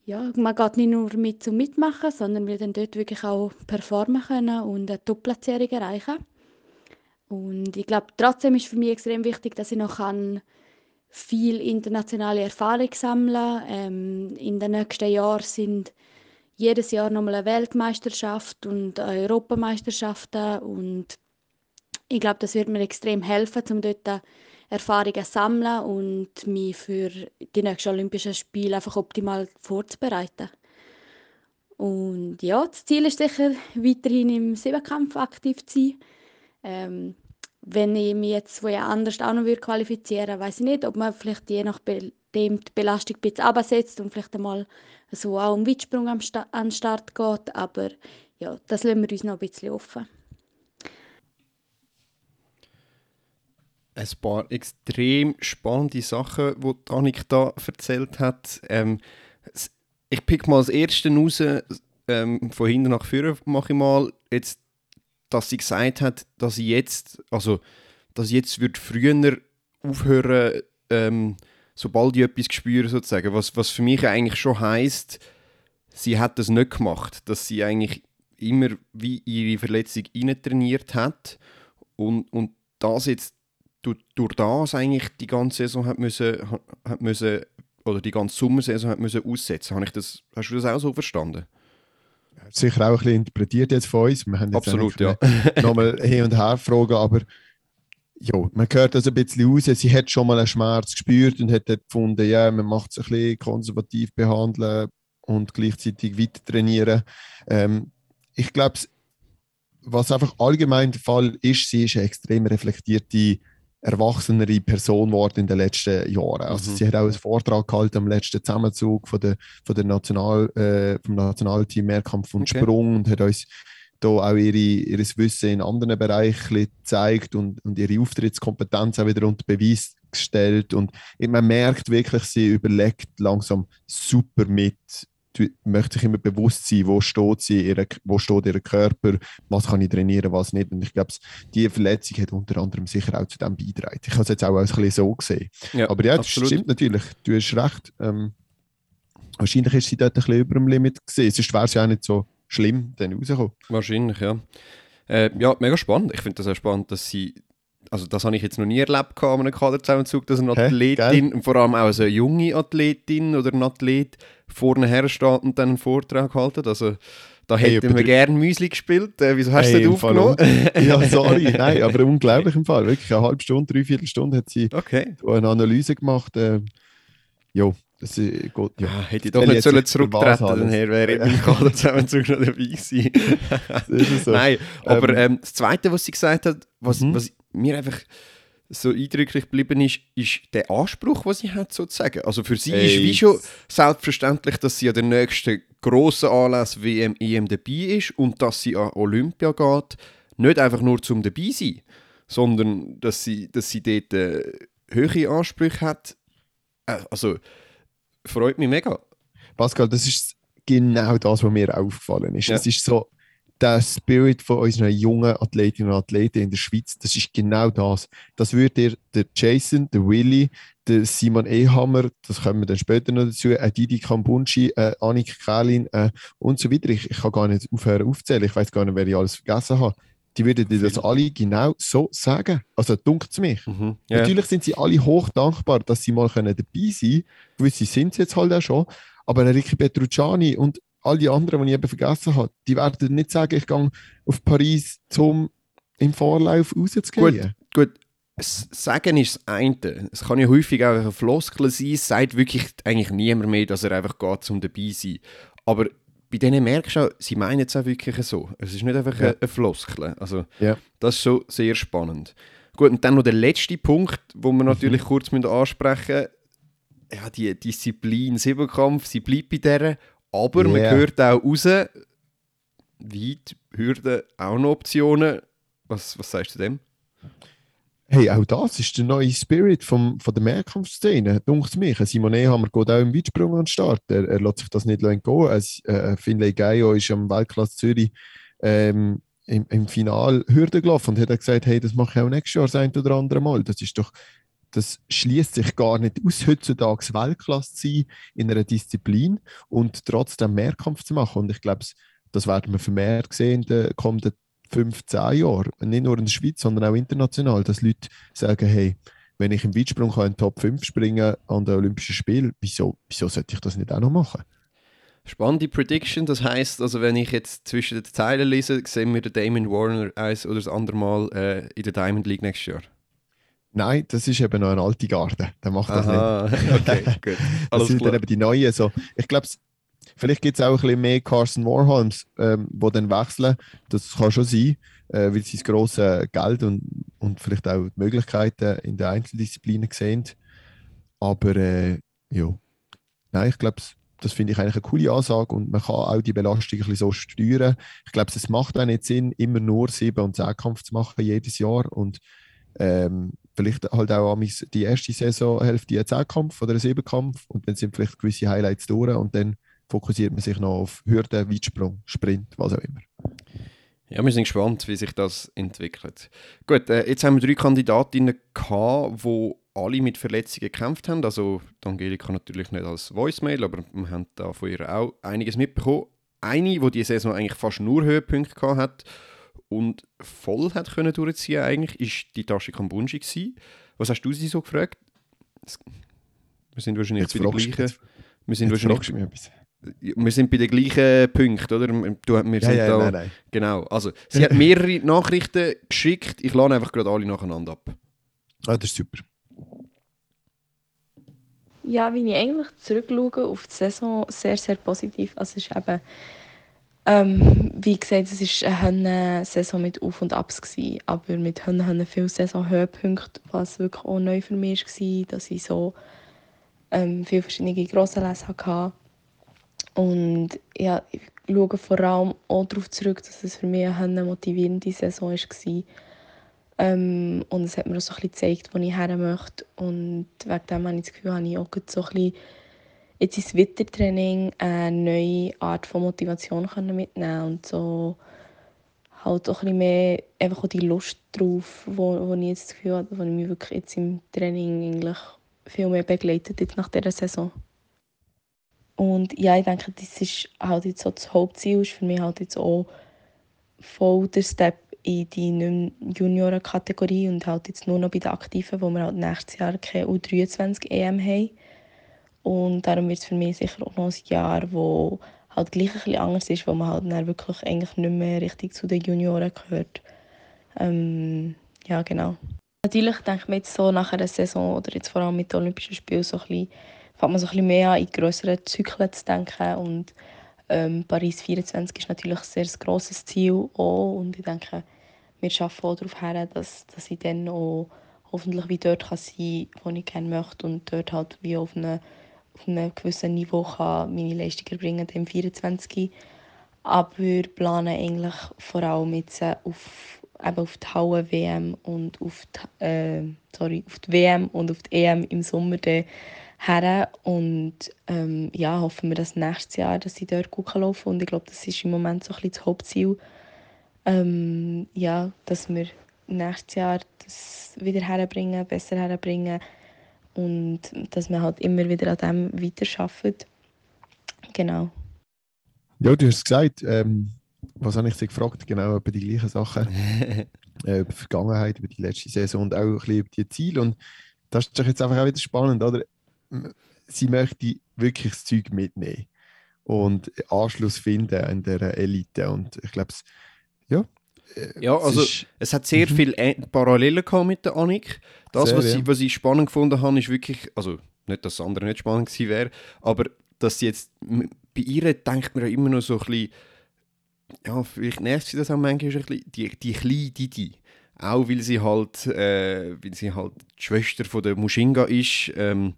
ja, man geht nicht nur mit zum Mitmachen, sondern will dann dort wirklich auch performen können und eine Top-Platzierung erreichen. Und ich glaube, trotzdem ist für mich extrem wichtig, dass ich noch kann viel internationale Erfahrung sammeln ähm, In den nächsten Jahren sind jedes Jahr nochmal eine Weltmeisterschaft und eine Europameisterschaften und ich glaube, das wird mir extrem helfen, um dort Erfahrungen sammeln und mich für die nächsten Olympischen Spiele einfach optimal vorzubereiten. Und ja, das Ziel ist sicher, weiterhin im Siebenkampf aktiv zu sein. Ähm, wenn ich mich jetzt woher anders auch noch qualifizieren würde, weiß ich nicht, ob man vielleicht je nachdem die Belastung ein bisschen absetzt und vielleicht einmal so auch einen Weitsprung an den Start geht. Aber ja, das lassen wir uns noch ein bisschen offen. Ein paar extrem spannende Sachen, die Annik da erzählt hat. Ähm, ich pick mal das erste raus, ähm, von hinten nach vorne mache ich mal, jetzt, dass sie gesagt hat, dass sie jetzt, also, dass jetzt wird früher aufhören, ähm, sobald ich etwas spüre, sozusagen. Was, was für mich eigentlich schon heisst, sie hat das nicht gemacht, dass sie eigentlich immer wie ihre Verletzung trainiert hat und, und das jetzt durch, durch das eigentlich die ganze Saison hat müssen, hat müssen oder die ganze Sommersaison hat müssen aussetzen. Habe ich das, hast du das auch so verstanden? Sicher auch ein bisschen interpretiert jetzt von uns. Wir haben jetzt Absolut, ja. nochmal hin und her fragen, aber ja, man hört das ein bisschen raus. Sie hat schon mal einen Schmerz gespürt und hat gefunden, ja, man macht es ein bisschen konservativ behandeln und gleichzeitig weiter trainieren. Ähm, ich glaube, was einfach allgemein der Fall ist, sie ist eine extrem reflektierte erwachsenere Person geworden in den letzten Jahren. Also mhm. sie hat auch einen Vortrag gehalten am letzten Zusammenzug von der, von der National, äh, vom Nationalteam Mehrkampf und okay. Sprung und hat uns da auch ihre, ihr Wissen in anderen Bereichen gezeigt und, und ihre Auftrittskompetenz auch wieder unter Beweis gestellt. Und man merkt wirklich, sie überlegt langsam super mit, möchte sich immer bewusst sein, wo steht sie, ihre, wo steht ihr Körper, was kann ich trainieren, was nicht. Und ich glaube, diese Verletzung hat unter anderem sicher auch zu dem beigetragen. Ich habe es jetzt auch ein bisschen so gesehen. Ja, Aber ja, das absolut. stimmt natürlich. Du hast recht. Ähm, wahrscheinlich ist sie dort ein bisschen über dem Limit gesehen. Sonst wäre es ja auch nicht so schlimm, dann rausgekommen. Wahrscheinlich, ja. Äh, ja, mega spannend. Ich finde das auch spannend, dass sie also das habe ich jetzt noch nie erlebt an einem Kaderzusammenzug, dass eine Athletin, Hä, vor allem auch eine junge Athletin oder ein Athlet vorne her steht und dann einen Vortrag halten. Also da hey, hätten wir gerne Müsli gespielt. Äh, wieso hast hey, du das aufgenommen? ja, sorry, nein, aber unglaublich im Fall. Wirklich eine halbe Stunde, dreiviertel Stunde hat sie okay. eine Analyse gemacht. Äh, jo, das ist gut. Ja. Ah, hätte ich doch nicht sollen zurücktreten dann her wäre ich im Kaderzusammenzug noch dabei gewesen. so. Nein, aber ähm, ähm, das Zweite, was sie gesagt hat, was, mhm. was mir einfach so eindrücklich geblieben ist, ist der Anspruch, den sie hat, sozusagen. Also für sie Ey. ist wie schon selbstverständlich, dass sie an der nächsten grossen Anlass WM, EM dabei ist und dass sie an Olympia geht, nicht einfach nur zum dabei sein, sondern dass sie, dass sie dort äh, höhere Ansprüche hat. Äh, also freut mich mega. Pascal, das ist genau das, was mir aufgefallen ist. Ja. Es ist so, der Spirit von unseren jungen Athletinnen und Athleten in der Schweiz, das ist genau das. Das würde dir der Jason, der Willy, der Simon Ehammer, das kommen wir dann später noch dazu, äh, Didi Kambunchi, äh, Annik Kählin äh, und so weiter. Ich, ich kann gar nicht aufhören aufzählen. Ich weiß gar nicht, wer ich alles vergessen habe. Die würden dir das alle genau so sagen. Also dunkt es mich. Mhm. Ja. Natürlich sind sie alle hoch dankbar, dass sie mal können dabei sein können. Gewisse sind es jetzt halt auch schon. Aber der Ricky Petrucciani und all die anderen, die ich eben vergessen habe, die werden nicht sagen, ich gehe auf Paris, um im Vorlauf rauszugehen. Gut, das Sagen ist das eine. Es kann ja häufig auch eine Floskel sein, es sagt wirklich eigentlich niemand mehr, dass er einfach geht, um dabei zu sein. Aber bei denen merkst du auch, sie meinen es auch wirklich so. Es ist nicht einfach Ja. eine, Floskel. Also, Ja. das ist schon sehr spannend. Gut, und dann noch der letzte Punkt, wo Mhm. wir natürlich kurz müssen ansprechen müssen. Ja, die Disziplin Siebenkampf, sie bleibt bei der, aber man Ja. hört auch raus, weit, Hürden, auch noch Optionen. Was, was sagst du dem? Hey, auch das ist der neue Spirit vom, von der Mehrkampfszene, dunkt mich. Simon Ehammer geht auch im Weitsprung an den Start. Er, er lässt sich das nicht entgehen. Ein äh, Finlay Gaio ist am Weltklasse Zürich ähm, im, im Final Hürden gelaufen und hat gesagt, hey, das mache ich auch nächstes Jahr das ein oder andere Mal. Das ist doch, das schließt sich gar nicht aus, heutzutage Weltklasse zu sein in einer Disziplin und trotzdem Mehrkampf zu machen. Und ich glaube, das werden wir vermehrt sehen in den kommenden 15 Jahren. Nicht nur in der Schweiz, sondern auch international, dass Leute sagen, hey, wenn ich im Weitsprung kann in Top 5 springen an den Olympischen Spielen, wieso, wieso sollte ich das nicht auch noch machen? Spannende Prediction, das heißt, also wenn ich jetzt zwischen den Zeilen lese, sehen wir den Damon Warner eins oder das andere Mal äh, in der Diamond League nächstes Jahr. Nein, das ist eben noch eine alte Garde. Der macht das nicht. Aha, okay, gut. Das sind dann eben die neuen. So. Ich glaube, vielleicht gibt es auch ein bisschen mehr Carson Warholms, ähm, die dann wechseln. Das kann schon sein, äh, weil sie das grosse Geld und, und vielleicht auch die Möglichkeiten in den Einzeldisziplinen sehen. Aber äh, ja, nein, ich glaube, das finde ich eigentlich eine coole Ansage und man kann auch die Belastung ein bisschen so steuern. Ich glaube, es macht auch nicht Sinn, immer nur 7 und 10 Kampf zu machen jedes Jahr und ähm, vielleicht halt auch die erste Saisonhälfte ein 10 Kampf oder ein 7 Kampf und dann sind vielleicht gewisse Highlights durch und dann fokussiert man sich noch auf Hürden, Weitsprung, Sprint, was auch immer. Ja, wir sind gespannt, wie sich das entwickelt. Gut, äh, jetzt haben wir drei Kandidatinnen gehabt, die alle mit Verletzungen gekämpft haben. Also die Angelika natürlich nicht als Voicemail, aber wir haben da von ihr auch einiges mitbekommen. Eine, die diese Saison eigentlich fast nur Höhepunkte gehabt hat und voll hat können durchziehen eigentlich, ist die Tashi Kambunji gewesen. Was hast du sie so gefragt? Wir sind wahrscheinlich Jetzt bei den gleichen. jetzt, Wir sind jetzt wahrscheinlich mich etwas. wir sind bei den gleichen Punkten, oder? Du, wir Ja, sind ja, da, nein, nein. Genau. Also, sie hat mehrere Nachrichten geschickt. Ich lade einfach gerade alle nacheinander ab. Ah, das ist super. Ja, wenn ich eigentlich zurückschaue auf die Saison, sehr, sehr positiv. Also es ist eben, ähm, wie gesagt, es war eine Saison mit Auf- und Abs, gewesen, aber mit Hönne haben viele Saisonhöhepunkte, was wirklich auch neu für mich war, dass ich so ähm, viele verschiedene Grossanlässe hatte. Und ja, ich schaue vor allem auch darauf zurück, dass es für mich eine motivierende Saison war. Ähm, und es hat mir auch so ein bisschen gezeigt, wo ich her möchte. Und wegen dem habe ich das Gefühl, habe ich auch so ein bisschen jetzt ins Wintertraining eine neue Art von Motivation mitnehmen und so halt auch ein mehr einfach die Lust drauf, wo, wo ich jetzt das Gefühl habe, wo ich mich wirklich jetzt im Training eigentlich viel mehr begleitet jetzt nach dieser Saison. Und ja, ich denke, das ist halt jetzt so das Hauptziel, ist für mich halt jetzt auch voll der Step in die Junioren-Kategorie und halt jetzt nur noch bei den Aktiven, wo wir halt nächstes Jahr keine U23-EM haben. Und darum wird es für mich sicher auch noch ein Jahr, wo halt gleich ein bisschen anders ist, wo man halt dann wirklich eigentlich nicht mehr richtig zu den Junioren gehört. Ähm, ja, genau. Natürlich denke ich mir jetzt so nach einer Saison oder jetzt vor allem mit den Olympischen Spielen so ein bisschen, fängt man so ein bisschen mehr an, in grösseren Zyklen zu denken und ähm, Paris 24 ist natürlich ein sehr grosses Ziel auch und ich denke, wir arbeiten auch darauf hin, dass, dass ich dann auch hoffentlich wie dort kann sein kann, wo ich gerne möchte und dort halt wie auf einem, auf einem gewissen Niveau kann meine Leistung erbringen kann, 24. Aber wir planen eigentlich vor allem jetzt auf, eben auf die Hauen-WM und auf die, äh, sorry, auf die WM und auf die EM im Sommer her. Und ähm, ja, hoffen wir, dass nächstes Jahr, dass sie dort gut laufen. Und ich glaube, das ist im Moment so ein bisschen das Hauptziel, ähm, ja, dass wir nächstes Jahr das wieder herbringen, besser herbringen und dass wir halt immer wieder an dem weiterarbeiten. Genau. Ja, du hast es gesagt, ähm, was habe ich dich gefragt? Genau, über die gleichen Sachen. äh, über die Vergangenheit, über die letzte Saison und auch ein bisschen über die Ziele. Und das ist doch jetzt einfach auch wieder spannend, oder? Sie möchte wirklich das Zeug mitnehmen und Anschluss finden an der Elite. Und ich glaube, ja. Äh, ja, also es, es hat sehr mhm. viele Parallelen gehabt mit der Annik. Das, sehr, was, ja. ich, was ich spannend gefunden habe, ist wirklich, also nicht, dass das andere nicht spannend gewesen wäre, aber dass sie jetzt, bei ihr denkt man ja immer noch so ein bisschen, ja, vielleicht nervt sie das auch manchmal ein bisschen, die, die kleine Didi. Auch weil sie halt, äh, weil sie halt die Schwester von der Mushinga ist. Ähm,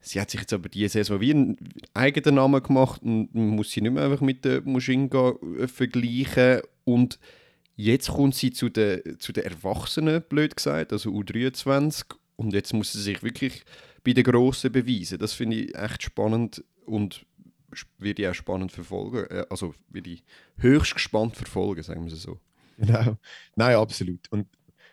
sie hat sich jetzt aber diese Saison wie einen eigenen Namen gemacht und man muss sie nicht mehr einfach mit der Mushinga äh, vergleichen. Und jetzt kommt sie zu den, zu den Erwachsenen, blöd gesagt, also U23. Und jetzt muss sie sich wirklich bei den Grossen beweisen. Das finde ich echt spannend und würde ich auch spannend verfolgen. Äh, also würde ich höchst gespannt verfolgen, sagen wir es so. Genau. Nein, absolut. Und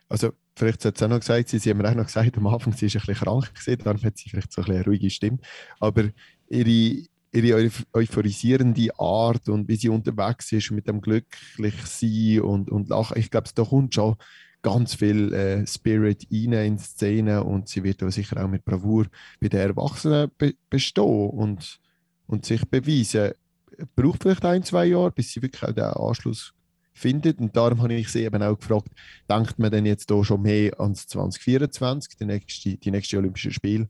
also vielleicht hat es auch noch gesagt, sie, sie haben mir auch noch gesagt, am Anfang sie ist ein bisschen krank gewesen, darum hat sie vielleicht so ein eine ruhige Stimme. Aber ihre, ihre euphorisierende Art und wie sie unterwegs ist mit dem glücklich sein und, und lachen, ich glaube, da kommt schon ganz viel äh, Spirit rein in die Szene und sie wird aber sicher auch mit Bravour bei den Erwachsenen be bestehen und, und sich beweisen. Braucht vielleicht ein, zwei Jahre, bis sie wirklich auch den Anschluss findet. Und darum habe ich sie eben auch gefragt, denkt man denn jetzt hier schon mehr ans 2024, die nächste, die nächste Olympische Spiele,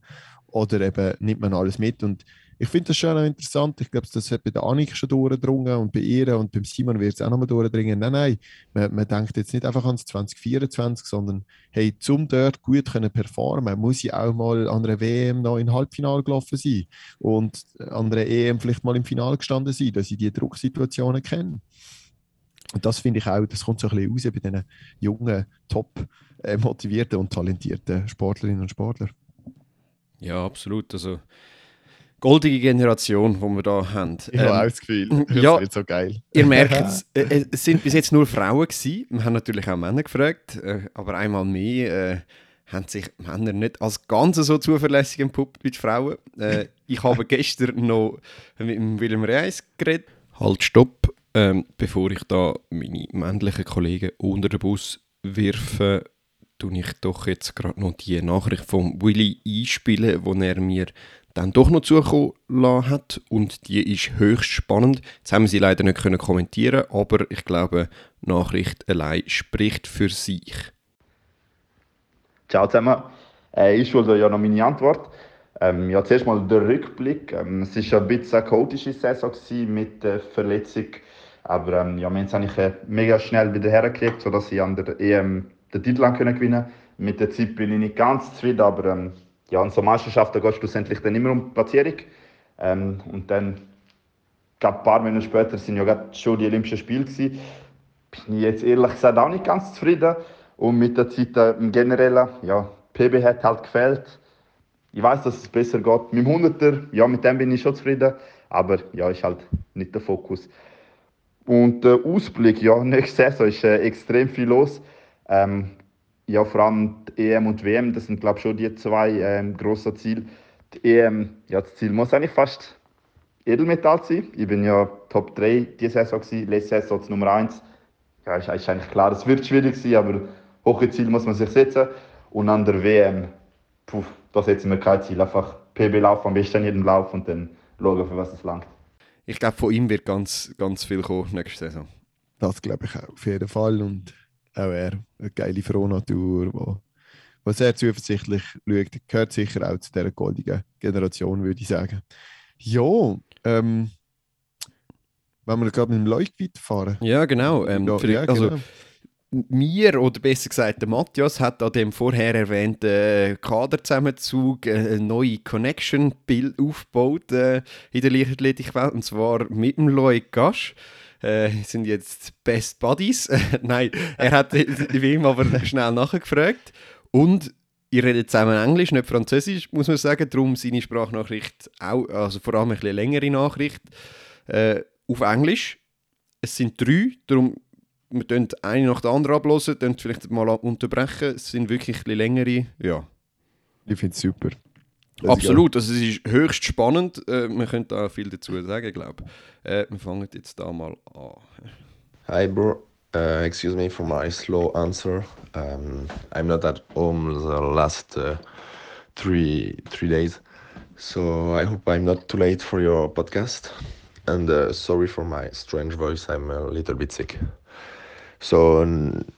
oder eben nimmt man alles mit? Und ich finde das schon auch interessant. Ich glaube, das hat bei der Annik schon durchgedrungen und bei ihr und beim Simon wird es auch nochmal durchdringen. Nein, nein, man, man, denkt jetzt nicht einfach ans 2024, sondern hey, zum dort gut können performen, muss ich auch mal an einer WM noch in Halbfinale gelaufen sein und an einer EM vielleicht mal im Finale gestanden sein, dass ich die Drucksituationen kenne. Und das finde ich auch, das kommt so ein bisschen raus bei diesen jungen, top äh, motivierten und talentierten Sportlerinnen und Sportlern. Ja, absolut. Also goldige Generation, die wir da haben. Ich ähm, habe auch das Gefühl, das ja, wird so geil. Ihr merkt, es, äh, es sind bis jetzt nur Frauen gewesen. Wir haben natürlich auch Männer gefragt, äh, aber einmal mehr äh, haben sich Männer nicht als ganz so zuverlässig entpuppt wie die Frauen. Äh, ich habe gestern noch mit Willem Reis geredet. Halt, stopp. Ähm, bevor ich da meine männlichen Kollegen unter den Bus wirfe, tue ich doch jetzt gerade noch die Nachricht von Willy einspielen, wo er mir dann doch noch zukommen hat und die ist höchst spannend. Jetzt haben wir sie leider nicht können kommentieren, aber ich glaube, Nachricht allein spricht für sich. Ciao zusammen. Äh, ich schulde ja noch meine Antwort. Ähm, ja, zuerst mal der Rückblick. Ähm, es war ein bisschen eine chaotische Saison mit der Verletzung aber ähm, ja, wir haben es eigentlich äh, mega schnell wieder hergekriegt, sodass ich an der EM den Titel gewinnen Mit der Zeit bin ich nicht ganz zufrieden, aber ähm, ja, in so Meisterschaften geht es schlussendlich dann immer um Platzierung. Ähm, und dann, ein paar Minuten später, sind ja schon die Olympischen Spiele gewesen. Bin ich jetzt ehrlich gesagt auch nicht ganz zufrieden. Und mit der Zeit äh, im Generellen, ja, PB hat halt gefällt. Ich weiß, dass es besser geht. Mit dem 100er, ja, mit dem bin ich schon zufrieden. Aber ja, ist halt nicht der Fokus. Und der Ausblick, ja, nächste Saison ist äh, extrem viel los. Ähm, ja, vor allem die EM und WM, das sind, glaube ich, schon die zwei ähm, grossen Ziele. Die EM, ja, das Ziel muss eigentlich fast Edelmetall sein. Ich bin ja Top 3 diese Saison, gewesen, letzte Saison Nummer 1. Ja, ist, ist eigentlich klar, es wird schwierig sein, aber hohe Ziel muss man sich setzen. Und an der WM, puh, da setzen wir kein Ziel. Einfach PB laufen, am besten jeden Lauf und dann schauen, für was es langt ich glaube, von ihm wird ganz, ganz viel kommen nächste Saison. Das glaube ich auch, auf jeden Fall. Und auch er, eine geile Frohnatur, wo, wo sehr zuversichtlich schaut, gehört sicher auch zu dieser goldigen Generation, würde ich sagen. Ja, ähm, wenn wir gerade mit dem Leucht weiterfahren. Ja, genau. Ähm, ja, ja, also, genau mir, oder besser gesagt der Matthias, hat an dem vorher erwähnten Kaderzusammenzug eine neue Connection aufgebaut äh, in der Leichtathletikwelt, und zwar mit dem Loic Gasch. Äh, sind jetzt Best Buddies. Nein, er hat wie immer aber schnell nachgefragt. Und ihr redet zusammen Englisch, nicht Französisch, muss man sagen. Darum seine Sprachnachricht auch, also vor allem eine bisschen längere Nachricht äh, auf Englisch. Es sind drei, darum wir können eine nach der anderen ablosen, dann vielleicht mal unterbrechen. Es sind wirklich ein längere, ja. Ich finde es super. Das Absolut, also es ist höchst spannend. Äh, man könnte da viel dazu sagen, glaube ich. Äh, wir fangen jetzt da mal an. Hi, bro. Uh, excuse me for my slow answer. Um, I'm not at home the last uh, three three days, so I hope I'm not too late for your podcast. And uh, sorry for my strange voice. I'm a little bit sick. So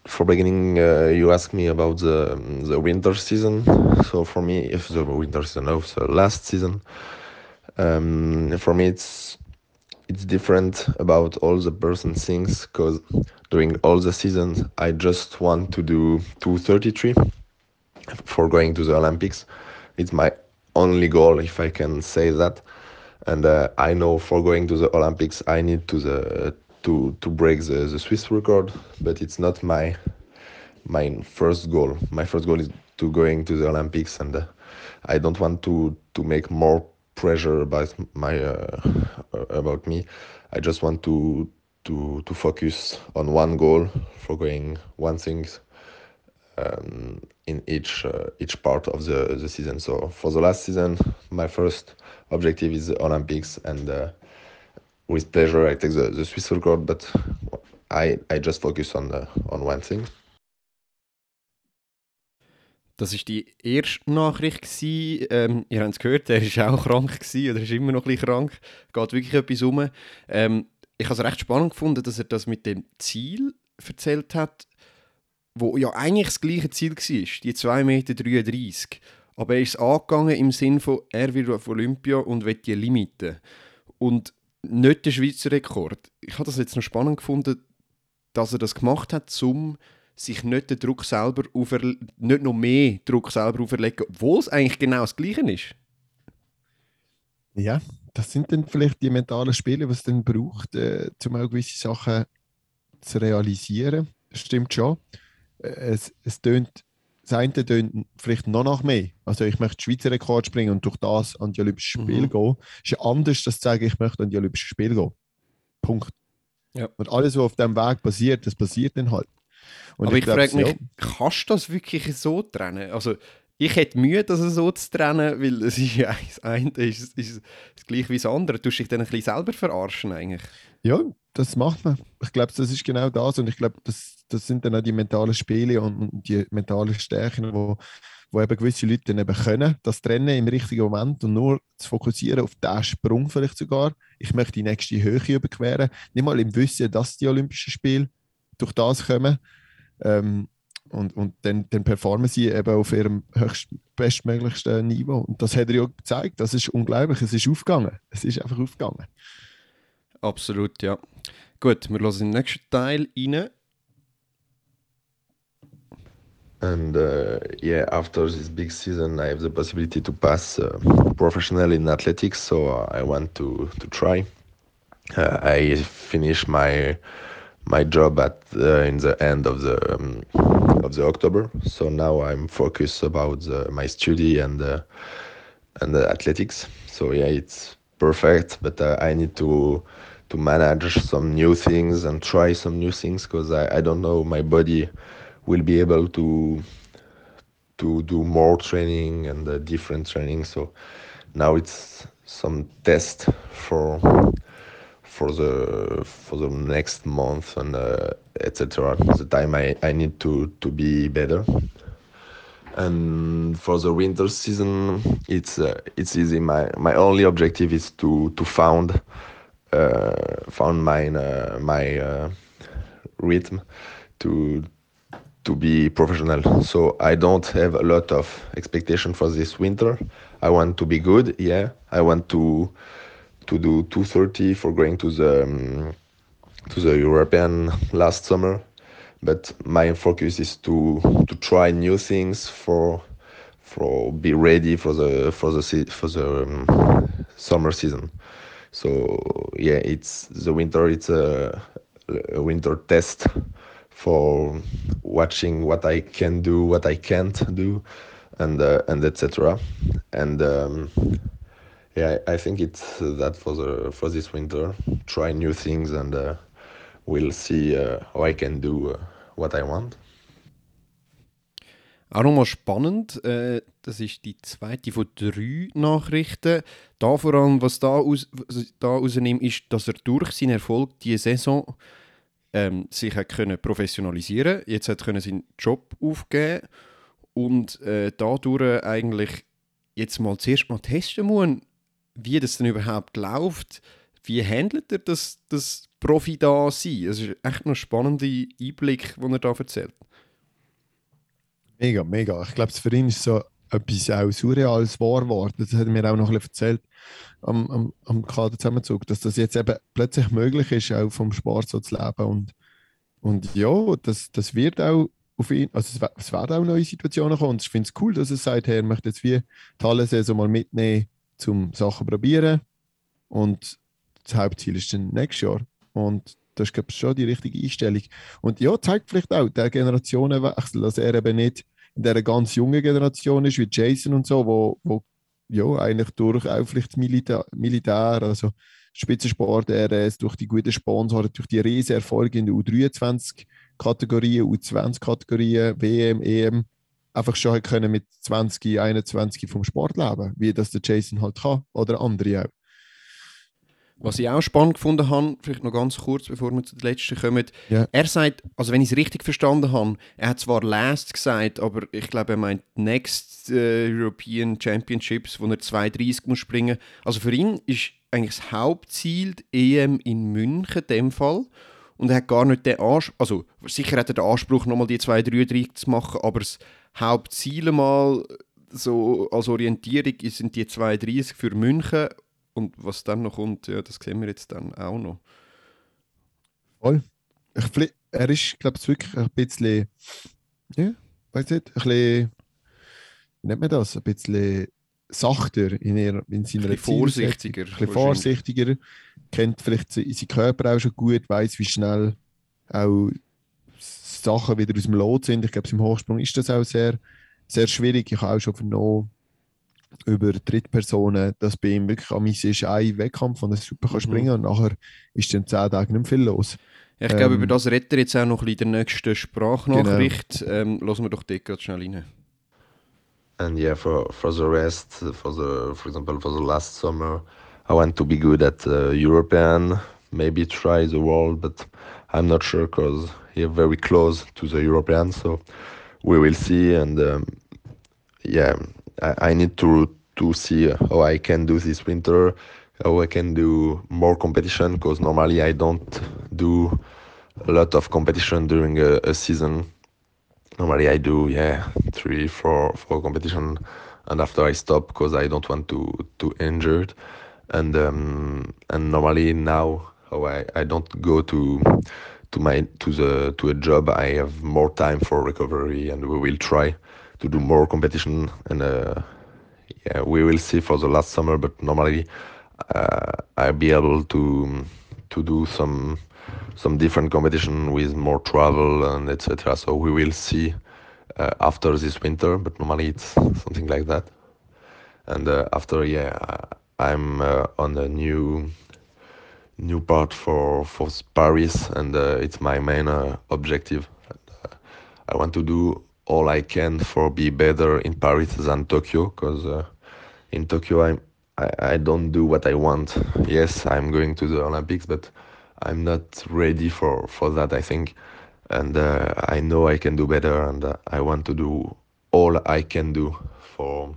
for beginning, uh, you asked me about the the winter season. So for me, if the winter season, no, the last season, um, for me it's it's different about all the person things because during all the seasons I just want to do 233 for going to the Olympics. It's my only goal, if I can say that. And uh, I know for going to the Olympics, I need to the to to break the, the Swiss record, but it's not my my first goal. My first goal is to going to the Olympics, and uh, I don't want to to make more pressure about my uh, about me. I just want to to to focus on one goal for going one thing um, in each uh, each part of the the season. So for the last season, my first objective is the Olympics, and uh, with pleasure I take the, the Swiss record, but I, I just focus on, the, on one thing. Das war die erste Nachricht. Ähm, ihr habt es gehört, er war auch krank gewesen, oder ist immer noch ein bisschen krank. Geht wirklich etwas um. Ähm, ich habe es recht spannend gefunden, dass er das mit dem Ziel erzählt hat, wo ja eigentlich das gleiche Ziel war, die 2,33 Meter. Aber er ist angegangen im Sinne von, er will auf Olympia und will die Limiten. Und nicht der Schweizer Rekord. Ich habe das jetzt noch spannend gefunden, dass er das gemacht hat, um sich nicht den Druck selber nicht noch mehr Druck selber auferlegen, obwohl es eigentlich genau das Gleiche ist. Ja, das sind dann vielleicht die mentalen Spiele, die es dann braucht, äh, um auch gewisse Sachen zu realisieren. Das stimmt schon. Äh, es, es tönt das eine tönt vielleicht noch nach mehr. Also ich möchte Schweizer Rekord springen und durch das an die Olympischen Spiele mhm. gehen. Ist ja anders, zu sagen, ich möchte an die Olympischen Spiele gehen. Punkt. Ja. Und alles, was auf diesem Weg passiert, das passiert dann halt. Und Aber ich, ich frage mich, ja, kannst du das wirklich so trennen? Also ich hätte Mühe, das so zu trennen, weil es ist ja das eine ist, ist gleich wie das andere. Du dich dann ein bisschen selber verarschen eigentlich. Ja, das macht man. Ich glaube, das ist genau das und ich glaube, das das sind dann auch die mentalen Spiele und, die mentalen Stärken, wo, wo eben gewisse Leute dann eben können, das trennen im richtigen Moment und nur zu fokussieren auf den Sprung vielleicht sogar. Ich möchte die nächste Höhe überqueren, nicht mal im Wissen, dass die Olympischen Spiele durch das kommen. Ähm, und, und dann, dann performen sie eben auf ihrem höchst, bestmöglichsten Niveau. Und das hat er ja gezeigt. Das ist unglaublich. Es ist aufgegangen. Es ist einfach aufgegangen. Absolut, ja. Gut, wir hören den nächsten Teil rein. and uh, yeah after this big season i have the possibility to pass uh, professional in athletics so i want to to try uh, i finish my my job at uh, in the end of the um, of the october so now i'm focused about the, my study and uh, and the athletics so yeah it's perfect but uh, i need to to manage some new things and try some new things because I, I don't know my body will be able to to do more training and uh, different training. So now it's some test for for the for the next month and uh, etc. The time I, I need to to be better. And for the winter season, it's uh, it's easy. My my only objective is to to found found my uh, my uh, rhythm to to be professional. So I don't have a lot of expectation for this winter. I want to be good. Yeah, I want to to do 230 for going to the um, to the European last summer. But my focus is to to try new things for for be ready for the for the for the um, summer season. So yeah, it's the winter. It's a, a winter test for watching what I can do, what I can't do, and uh, and etc. And um, yeah, I, think it's that for the for this winter. Try new things and uh, we'll see uh, how I can do uh, what I want. Auch nochmal spannend, äh, das ist die zweite von drei Nachrichten. Da vor allem, was da, aus, was da rausnimmt, ist, dass er durch seinen Erfolg diese Saison ähm, sich hat können professionalisieren Jetzt hat er seinen Job aufgeben und äh, dadurch eigentlich jetzt mal zuerst mal testen muss, wie das denn überhaupt läuft. Wie handelt er das, das Profi da sein? Es ist echt noch ein spannender Einblick, den er da erzählt. Mega, mega. Ich glaube, für ihn ist so etwas auch Surreales wahr geworden. Das hat er mir auch noch ein bisschen erzählt am, am, am Kaderzusammenzug, dass das jetzt eben plötzlich möglich ist, auch vom Sport so zu leben. Und, und ja, das, das wird auch auf ihn, also es, es werden auch neue Situationen kommen. Und ich finde es cool, dass er sagt, er möchte jetzt wie die Halle-Saison mal mitnehmen, zum Sachen probieren. Und das Hauptziel ist dann nächstes Jahr. Und das ist, glaube ich, schon die richtige Einstellung. Und ja, zeigt vielleicht auch der Generationenwechsel, dass er eben nicht in dieser ganz jungen Generation ist, wie Jason und so, wo, wo ja, eigentlich durch auch vielleicht Militär, Militär also Spitzensport, RS, durch die guten Sponsoren, durch die riesen Erfolge in der U23-Kategorien, U20-Kategorien, WM, EM, einfach schon können mit 20, 21 vom Sport leben, wie das der Jason halt kann oder andere auch. Was ich auch spannend gefunden habe, vielleicht noch ganz kurz, bevor wir zu den letzten kommen. Ja. Er sagt, also wenn ich es richtig verstanden habe, er hat zwar Last gesagt, aber ich glaube, er meint Next äh, European Championships, wo er 2,30 muss springen. Also für ihn ist eigentlich das Hauptziel die EM in München in dem Fall. Und er hat gar nicht den Anspruch, also sicher hat er den Anspruch, nochmal die 2,33 zu machen, aber das Hauptziel mal so als Orientierung sind die 2,30 für München und was dann noch kommt, ja, das sehen wir jetzt dann auch noch. Voll. Ich, er ist, glaube ich, wirklich ein bisschen, ja, weiß nicht, ein bisschen, wie nennt man das, ein bisschen sachter in, ihrer, in seiner ein vorsichtiger. Ein bisschen vorsichtiger, kennt vielleicht seinen Körper auch schon gut, weiß, wie schnell auch Sachen wieder aus dem Lot sind. Ich glaube, im Hochsprung ist das auch sehr, sehr schwierig. Ich habe auch schon vernommen, über Drittpersonen, dass bei ihm wirklich am ist ein Wettkampf, und er super kann mhm. springen und nachher ist dann zehn Tage nicht mehr viel los. Ja, ich glaube, ähm, über das redet er jetzt auch noch ein bisschen in der nächsten Sprachnachricht. Genau. Ähm, lassen wir doch dort gerade schnell rein. And yeah, for, for the rest, for the, for example, for the last summer, I want to be good at uh, European, maybe try the world, but I'm not sure because you're very close to the European, so we will see. And um, yeah, I, I need to to see how I can do this winter, how I can do more competition because normally I don't do a lot of competition during a, a, season. Normally I do yeah three four four competition, and after I stop because I don't want to to injure. And um, and normally now how I, I don't go to to my to the to a job I have more time for recovery and we will try to do more competition and uh, yeah, we will see for the last summer. But normally, uh, I'll be able to to do some some different competition with more travel and etc. So we will see uh, after this winter. But normally it's something like that. And uh, after, yeah, I'm uh, on a new new part for for Paris, and uh, it's my main objective. I want to do all I can for be better in Paris than Tokyo because uh, in Tokyo I'm I, I don't do what I want. Yes, I'm going to the Olympics, but I'm not ready for for that. I think, and uh, I know I can do better, and uh, I want to do all I can do for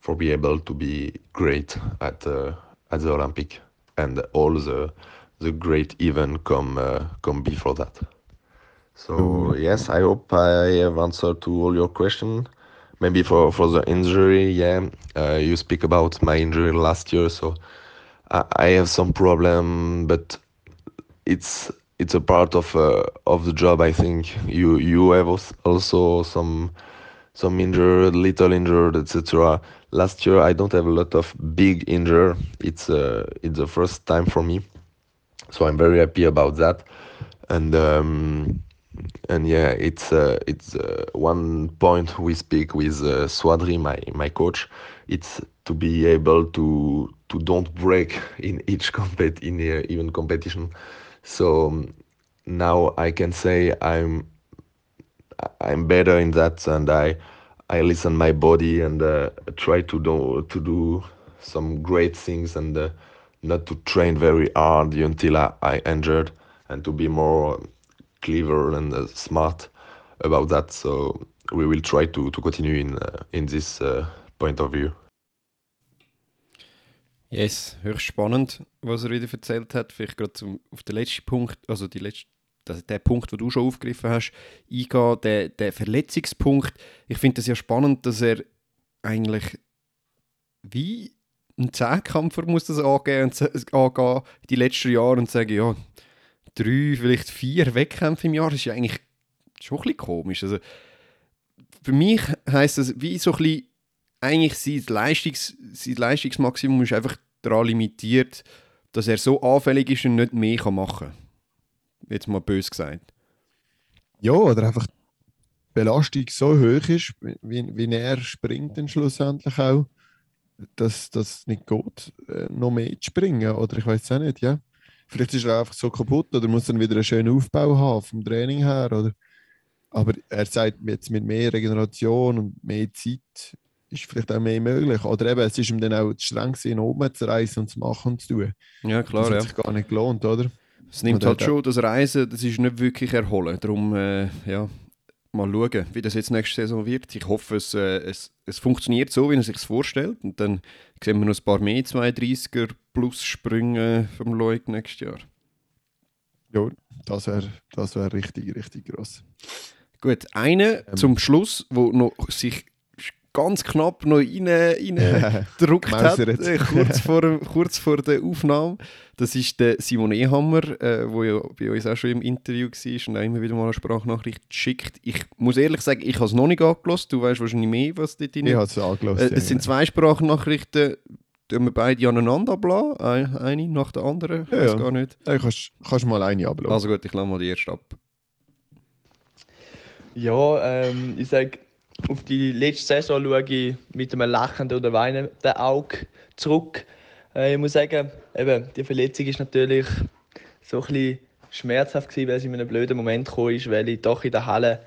for be able to be great at uh, at the Olympic, and all the the great event come uh, come before that. So yes, I hope I have answered to all your questions. Maybe for, for the injury, yeah, uh, you speak about my injury last year, so I, I have some problem, but it's it's a part of uh, of the job. I think you you have also some some injured, little injured, etc. Last year I don't have a lot of big injury. It's uh, it's the first time for me, so I'm very happy about that. And um, and yeah, it's uh, it's uh, one point we speak with uh, Swadri, my my coach. It's to be able to to don't break in each compet in uh, even competition. So um, now I can say I'm I'm better in that, and I I listen my body and uh, try to do to do some great things and uh, not to train very hard until I, I injured and to be more clever and uh, smart about that. So we will try to, to continue in uh, in this uh, point of view. Yes, höchst spannend, was er wieder erzählt hat. Vielleicht gerade zum, auf den letzten Punkt, also die letzte, das, der Punkt, den du schon aufgegriffen hast, eingehen, der, der Verletzungspunkt. Ich finde es ja spannend, dass er eigentlich wie ein Zehnkämpfer muss das angehen, und angehen die letzten Jahre und sagen, ja, drei, vielleicht vier Wettkämpfe im Jahr, das ist ja eigentlich schon ein bisschen komisch. Also, für mich heisst das, wie so ein bisschen, eigentlich sein, Leistungs, sein Leistungsmaximum ist einfach daran limitiert, dass er so anfällig ist und nicht mehr machen kann. Jetzt mal bös gesagt. Ja, oder einfach die Belastung so hoch ist, wie, wie er springt dann schlussendlich auch, dass das nicht geht, äh, noch mehr zu springen. Oder ich weiß es auch nicht, ja. Vielleicht ist er einfach so kaputt oder muss dann wieder einen schönen Aufbau haben vom Training her. Oder? Aber er sagt jetzt mit mehr Regeneration und mehr Zeit ist vielleicht auch mehr möglich. Oder eben, es ist ihm dann auch zu streng gewesen, oben zu reisen und zu machen und zu tun. Ja, klar. Das hat ja. sich gar nicht gelohnt, oder? Es nimmt Oder halt schon, das Reisen, das ist nicht wirklich erholen. Darum, äh, ja, mal schauen, wie das jetzt nächste Saison wird. Ich hoffe, es, äh, es, es funktioniert so, wie er sich vorstellt. Und dann sehen wir noch ein paar mehr 32er plus Sprünge vom Loic nächstes Jahr. Ja, das wäre das wär richtig, richtig gross. Gut, eine Ähm. zum Schluss, wo noch sich ganz knapp noch rein, rein gedruckt hat, äh, kurz, vor, kurz vor der Aufnahme. Das ist der Simon Ehammer, äh, wo ja bei uns auch schon im Interview war und auch immer wieder mal eine Sprachnachricht schickt. Ich muss ehrlich sagen, ich habe es noch nicht angelassen. Du weißt wahrscheinlich mehr, was dort drin Ich habe es angelassen. äh, Es sind zwei Sprachnachrichten, die wir beide aneinander ablassen. Ein- Eine nach der anderen. Ich Ja, weiß ja. gar nicht. ja. kannst, kannst mal eine ablassen. Also gut, ich lasse mal die erste ab. Ja, ähm, ich sage, auf die letzte Saison schaue ich mit einem lachenden oder weinenden Auge zurück. Äh, ich muss sagen, eben, die Verletzung ist natürlich so ein bisschen schmerzhaft gewesen, weil sie in einem blöden Moment gekommen ist, weil ich doch in der Halle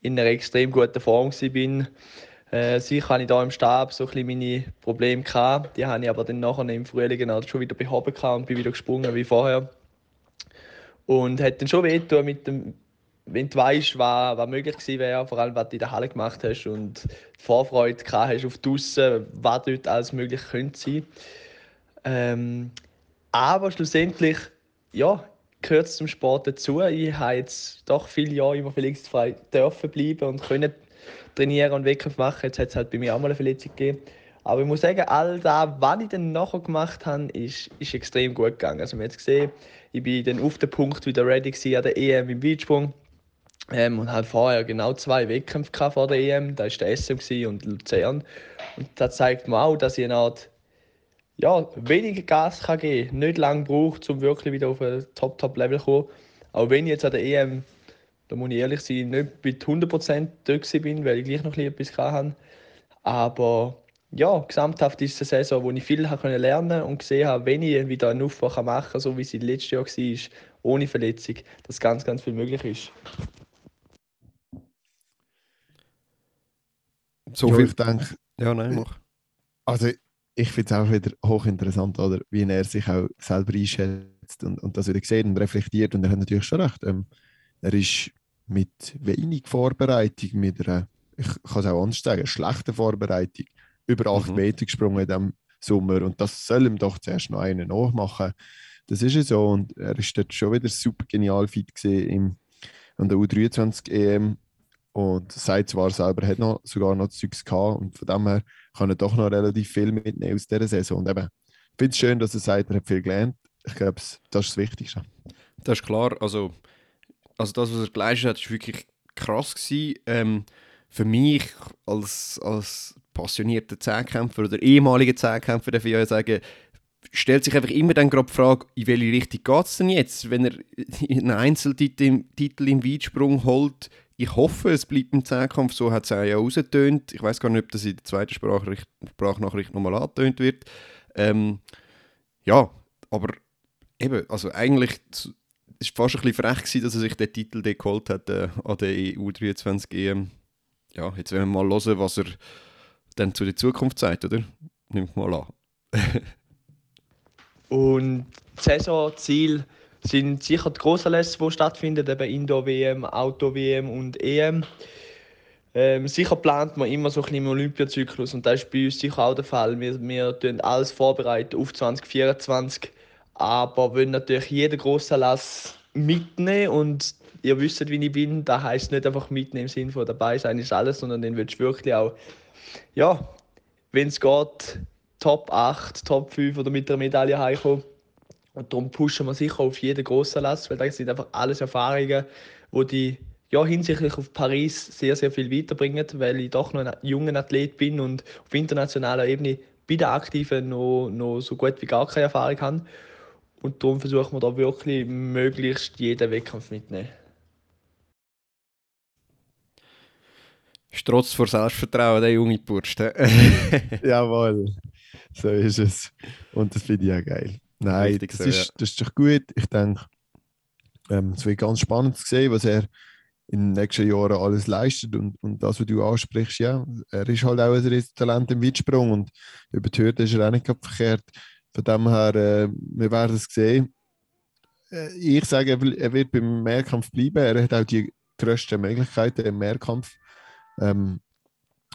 in einer extrem guten Form war. Äh, sicher hatte ich da im Stab so ein meine Probleme. Gehabt. Die habe ich aber dann nachher im Frühling halt schon wieder behoben und bin wieder gesprungen wie vorher. Und hat dann schon wehgetan mit dem wenn du weißt, was, was möglich gewesen wäre, vor allem was du in der Halle gemacht hast und die Vorfreude gehabt hast auf draussen, was dort alles möglich könnte sein. Ähm, aber schlussendlich, ja, gehört es zum Sport dazu. Ich habe jetzt doch viele Jahre immer verletzungsfrei dürfen bleiben und können trainieren und Wettkämpfe machen. Jetzt hat es halt bei mir auch mal eine Verletzung gegeben. Aber ich muss sagen, all das, was ich dann nachher gemacht habe, ist, ist extrem gut gegangen. Also, man hat es gesehen, ich bin dann auf den Punkt wieder ready gewesen an der EM im Weitsprung. Ähm, und halt vorher genau zwei Wettkämpfe vor der EM. Da war der SM und Luzern. Und das zeigt mir auch, dass ich eine Art ja, weniger Gas kann geben kann. Nicht lange braucht, um wirklich wieder auf ein Top-Top-Level zu kommen. Auch wenn ich jetzt an der EM, da muss ich ehrlich sein, nicht mit 100% dort bin, weil ich gleich noch etwas hatte. Aber ja, gesamthaft ist es eine Saison, wo ich viel lernen und gesehen habe, wenn ich wieder einen Aufbau machen kann, so wie es letztes Jahr war, ohne Verletzung, dass ganz, ganz viel möglich ist. So ja, viel. ich denke, Ja, nein, mach. also ich finde es auch wieder hochinteressant, oder, wie er sich auch selber einschätzt und, und das wieder sieht und reflektiert. Und er hat natürlich schon recht. Ähm, er ist mit wenig Vorbereitung, mit einer, ich kann es auch anders sagen, schlechter Vorbereitung, über 8 Mhm. Meter gesprungen in diesem Sommer. Und das soll ihm doch zuerst noch einen nachmachen. Das ist ja so. Und er ist dort schon wieder super genial fit gesehen im, an der U23 EM. Und sagt zwar selber, er hat noch, sogar noch Zeugs gehabt. Und von dem her kann er doch noch relativ viel mitnehmen aus dieser Saison. Und eben, ich finde es schön, dass er sagt, er hat viel gelernt. Ich glaube, das ist das Wichtigste. Das ist klar. Also, also das, was er geleistet hat, ist wirklich krass gewesen. Ähm, für mich als, als passionierter Zehnkämpfer oder ehemaliger Zehnkämpfer darf ich ja sagen, stellt sich einfach immer dann gerade die Frage, in welche Richtung geht es denn jetzt? Wenn er einen Einzeltitel Titel im Weitsprung holt, ich hoffe, es bleibt im Zehnkampf, so hat es auch ja rausgetönt. Ich weiß gar nicht, ob das in der zweiten Sprachnachricht, Sprachnachricht nochmal angetönt wird. Ähm, ja, aber eben, also eigentlich es war fast ein bisschen frech, gewesen, dass er sich den Titel geholt hat äh, an der EU23 EM. Ja, jetzt werden wir mal hören, was er dann zu der Zukunft sagt, oder? Nimmt mal an. Und Saisonziel sind sicher die Grossanlässe, die stattfinden, eben Indoor-WM, Auto-WM und EM. Ähm, sicher plant man immer so ein bisschen im Olympiazyklus und das ist bei uns sicher auch der Fall. Wir, wir tun alles vorbereiten auf 2024, aber wollen natürlich jeden Grossanlass mitnehmen und ihr wisst, wie ich bin, das heisst nicht einfach mitnehmen im Sinne von dabei sein ist alles, sondern den willst du wirklich auch, ja, wenn es geht, Top 8, Top 5 oder mit der Medaille heimkommen. Und darum pushen wir sicher auf jeden großen Lass, weil das sind einfach alles Erfahrungen, die die ja, hinsichtlich auf Paris sehr, sehr viel weiterbringen, weil ich doch noch ein junger Athlet bin und auf internationaler Ebene bei den Aktiven noch, noch so gut wie gar keine Erfahrung habe. Und darum versuchen wir da wirklich möglichst jeden Wettkampf mitzunehmen. Strotz vor Selbstvertrauen, der junge Bursch. Jawohl, so ist es. Und das finde ich auch geil. Nein, Richtig das, so, ist, ja. das ist doch gut. Ich denke, ähm, es wird ganz spannend zu sehen, was er in den nächsten Jahren alles leistet. Und, und das, was du ansprichst, ja, er ist halt auch ein Talent im Weitsprung und über die Hürde ist er auch nicht verkehrt. Von dem her, äh, wir werden es sehen. Äh, ich sage, er wird beim Mehrkampf bleiben. Er hat auch die grössten Möglichkeiten im Mehrkampf. Ähm,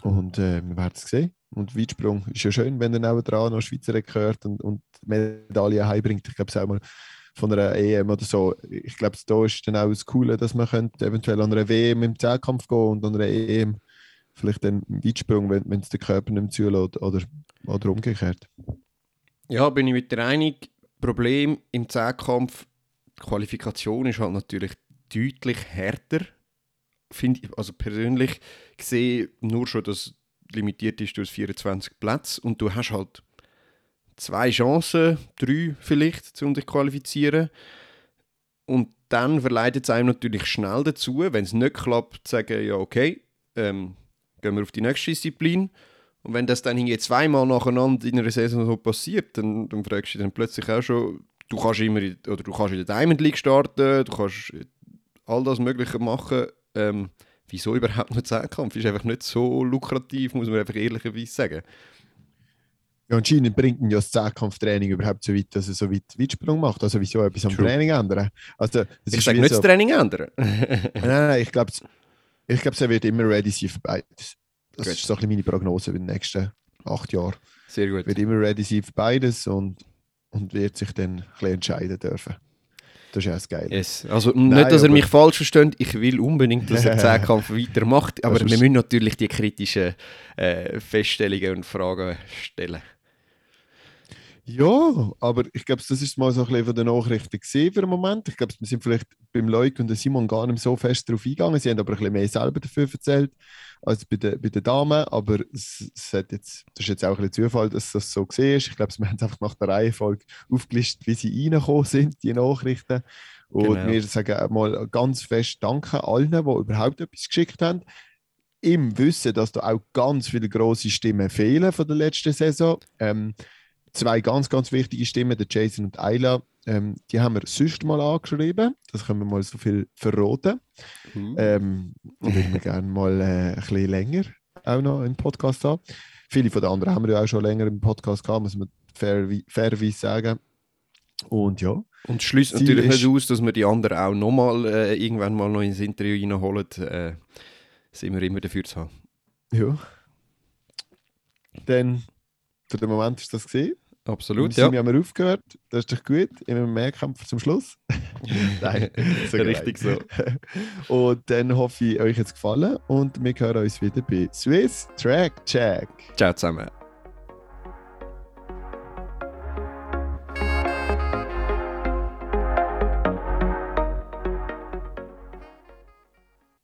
und äh, wir werden es sehen. Und Weitsprung ist ja schön, wenn er nebenan noch Schweizer gehört und, und Medaille heimbringt. Ich glaube, es auch mal von einer EM oder so. Ich glaube, da ist dann auch das Coole, dass man könnte eventuell an einer WM im Zehnkampf gehen und an einer EM vielleicht dann im Weitsprung, wenn es der Körper nicht mehr zulässt oder, oder umgekehrt. Ja, bin ich mit dir einig. Problem im Zehnkampf, die Qualifikation ist halt natürlich deutlich härter. Finde also persönlich gesehen, nur schon, dass limitiert ist durch 24 Plätze und du hast halt zwei Chancen, drei vielleicht, um dich zu qualifizieren. Und dann verleitet es einem natürlich schnell dazu, wenn es nicht klappt, zu sagen, ja okay, ähm, gehen wir auf die nächste Disziplin. Und wenn das dann zweimal nacheinander in einer Saison so passiert, dann, dann fragst du dich dann plötzlich auch schon, du kannst immer in, oder du kannst in der Diamond League starten, du kannst all das Mögliche machen. Ähm, wieso überhaupt noch Zehnkampf? Ist einfach nicht so lukrativ, muss man einfach ehrlicherweise sagen. Ja, anscheinend bringt ihn ja das Zehnkampftraining überhaupt so weit, dass er so weit Weitsprung macht. Also wieso etwas am True. Training ändern? Also, ich sage nicht so, das Training ändern. nein, nein, ich glaube, ich glaub, er wird immer ready sein für beides. Das gut. ist so ein meine Prognose für die nächsten acht Jahre. Sehr gut. Wird immer ready sein für beides und, und wird sich dann ein bisschen entscheiden dürfen. Das ist ja das Geile. Yes. Also Nein, nicht, dass er mich falsch versteht, ich will unbedingt, dass er den Zehnkampf weitermacht, aber wir müssen natürlich die kritischen äh, Feststellungen und Fragen stellen. Ja, aber ich glaube, das ist mal so ein bisschen von den Nachrichten gesehen für den Moment. Ich glaube, wir sind vielleicht beim Leuk und Simon gar nicht so fest darauf eingegangen. Sie haben aber ein bisschen mehr selber dafür erzählt als bei den, bei den Damen. Aber es, es hat jetzt, das ist jetzt auch ein bisschen Zufall, dass das so gesehen ist. Ich glaube, wir haben es einfach nach der Reihenfolge aufgelistet, wie sie reingekommen sind, die Nachrichten. Und genau. wir sagen mal ganz fest Danke allen, die überhaupt etwas geschickt haben. Im Wissen, dass da auch ganz viele große Stimmen fehlen von der letzten Saison. Ähm, zwei ganz, ganz wichtige Stimmen, der Jason und Ayla, ähm, die haben wir sonst mal angeschrieben. Das können wir mal so viel verraten. Mhm. Ähm, würden wir gerne mal äh, ein bisschen länger auch noch im Podcast haben. Viele von den anderen haben wir ja auch schon länger im Podcast gehabt, muss man fair, fairerweise sagen. Und ja. Und schließt natürlich nicht aus, dass wir die anderen auch nochmal äh, irgendwann mal noch ins Interview reinholen. Äh, sind wir immer dafür zu haben. Ja. Dann für den Moment ist das gesehen. Absolut, ja. Wir haben wir aufgehört. Das ist doch gut. Immer Mehrkampf zum Schluss. Nein, so richtig so. Und dann hoffe ich, euch hat es gefallen und wir hören uns wieder bei Swiss Track Check. Ciao zusammen.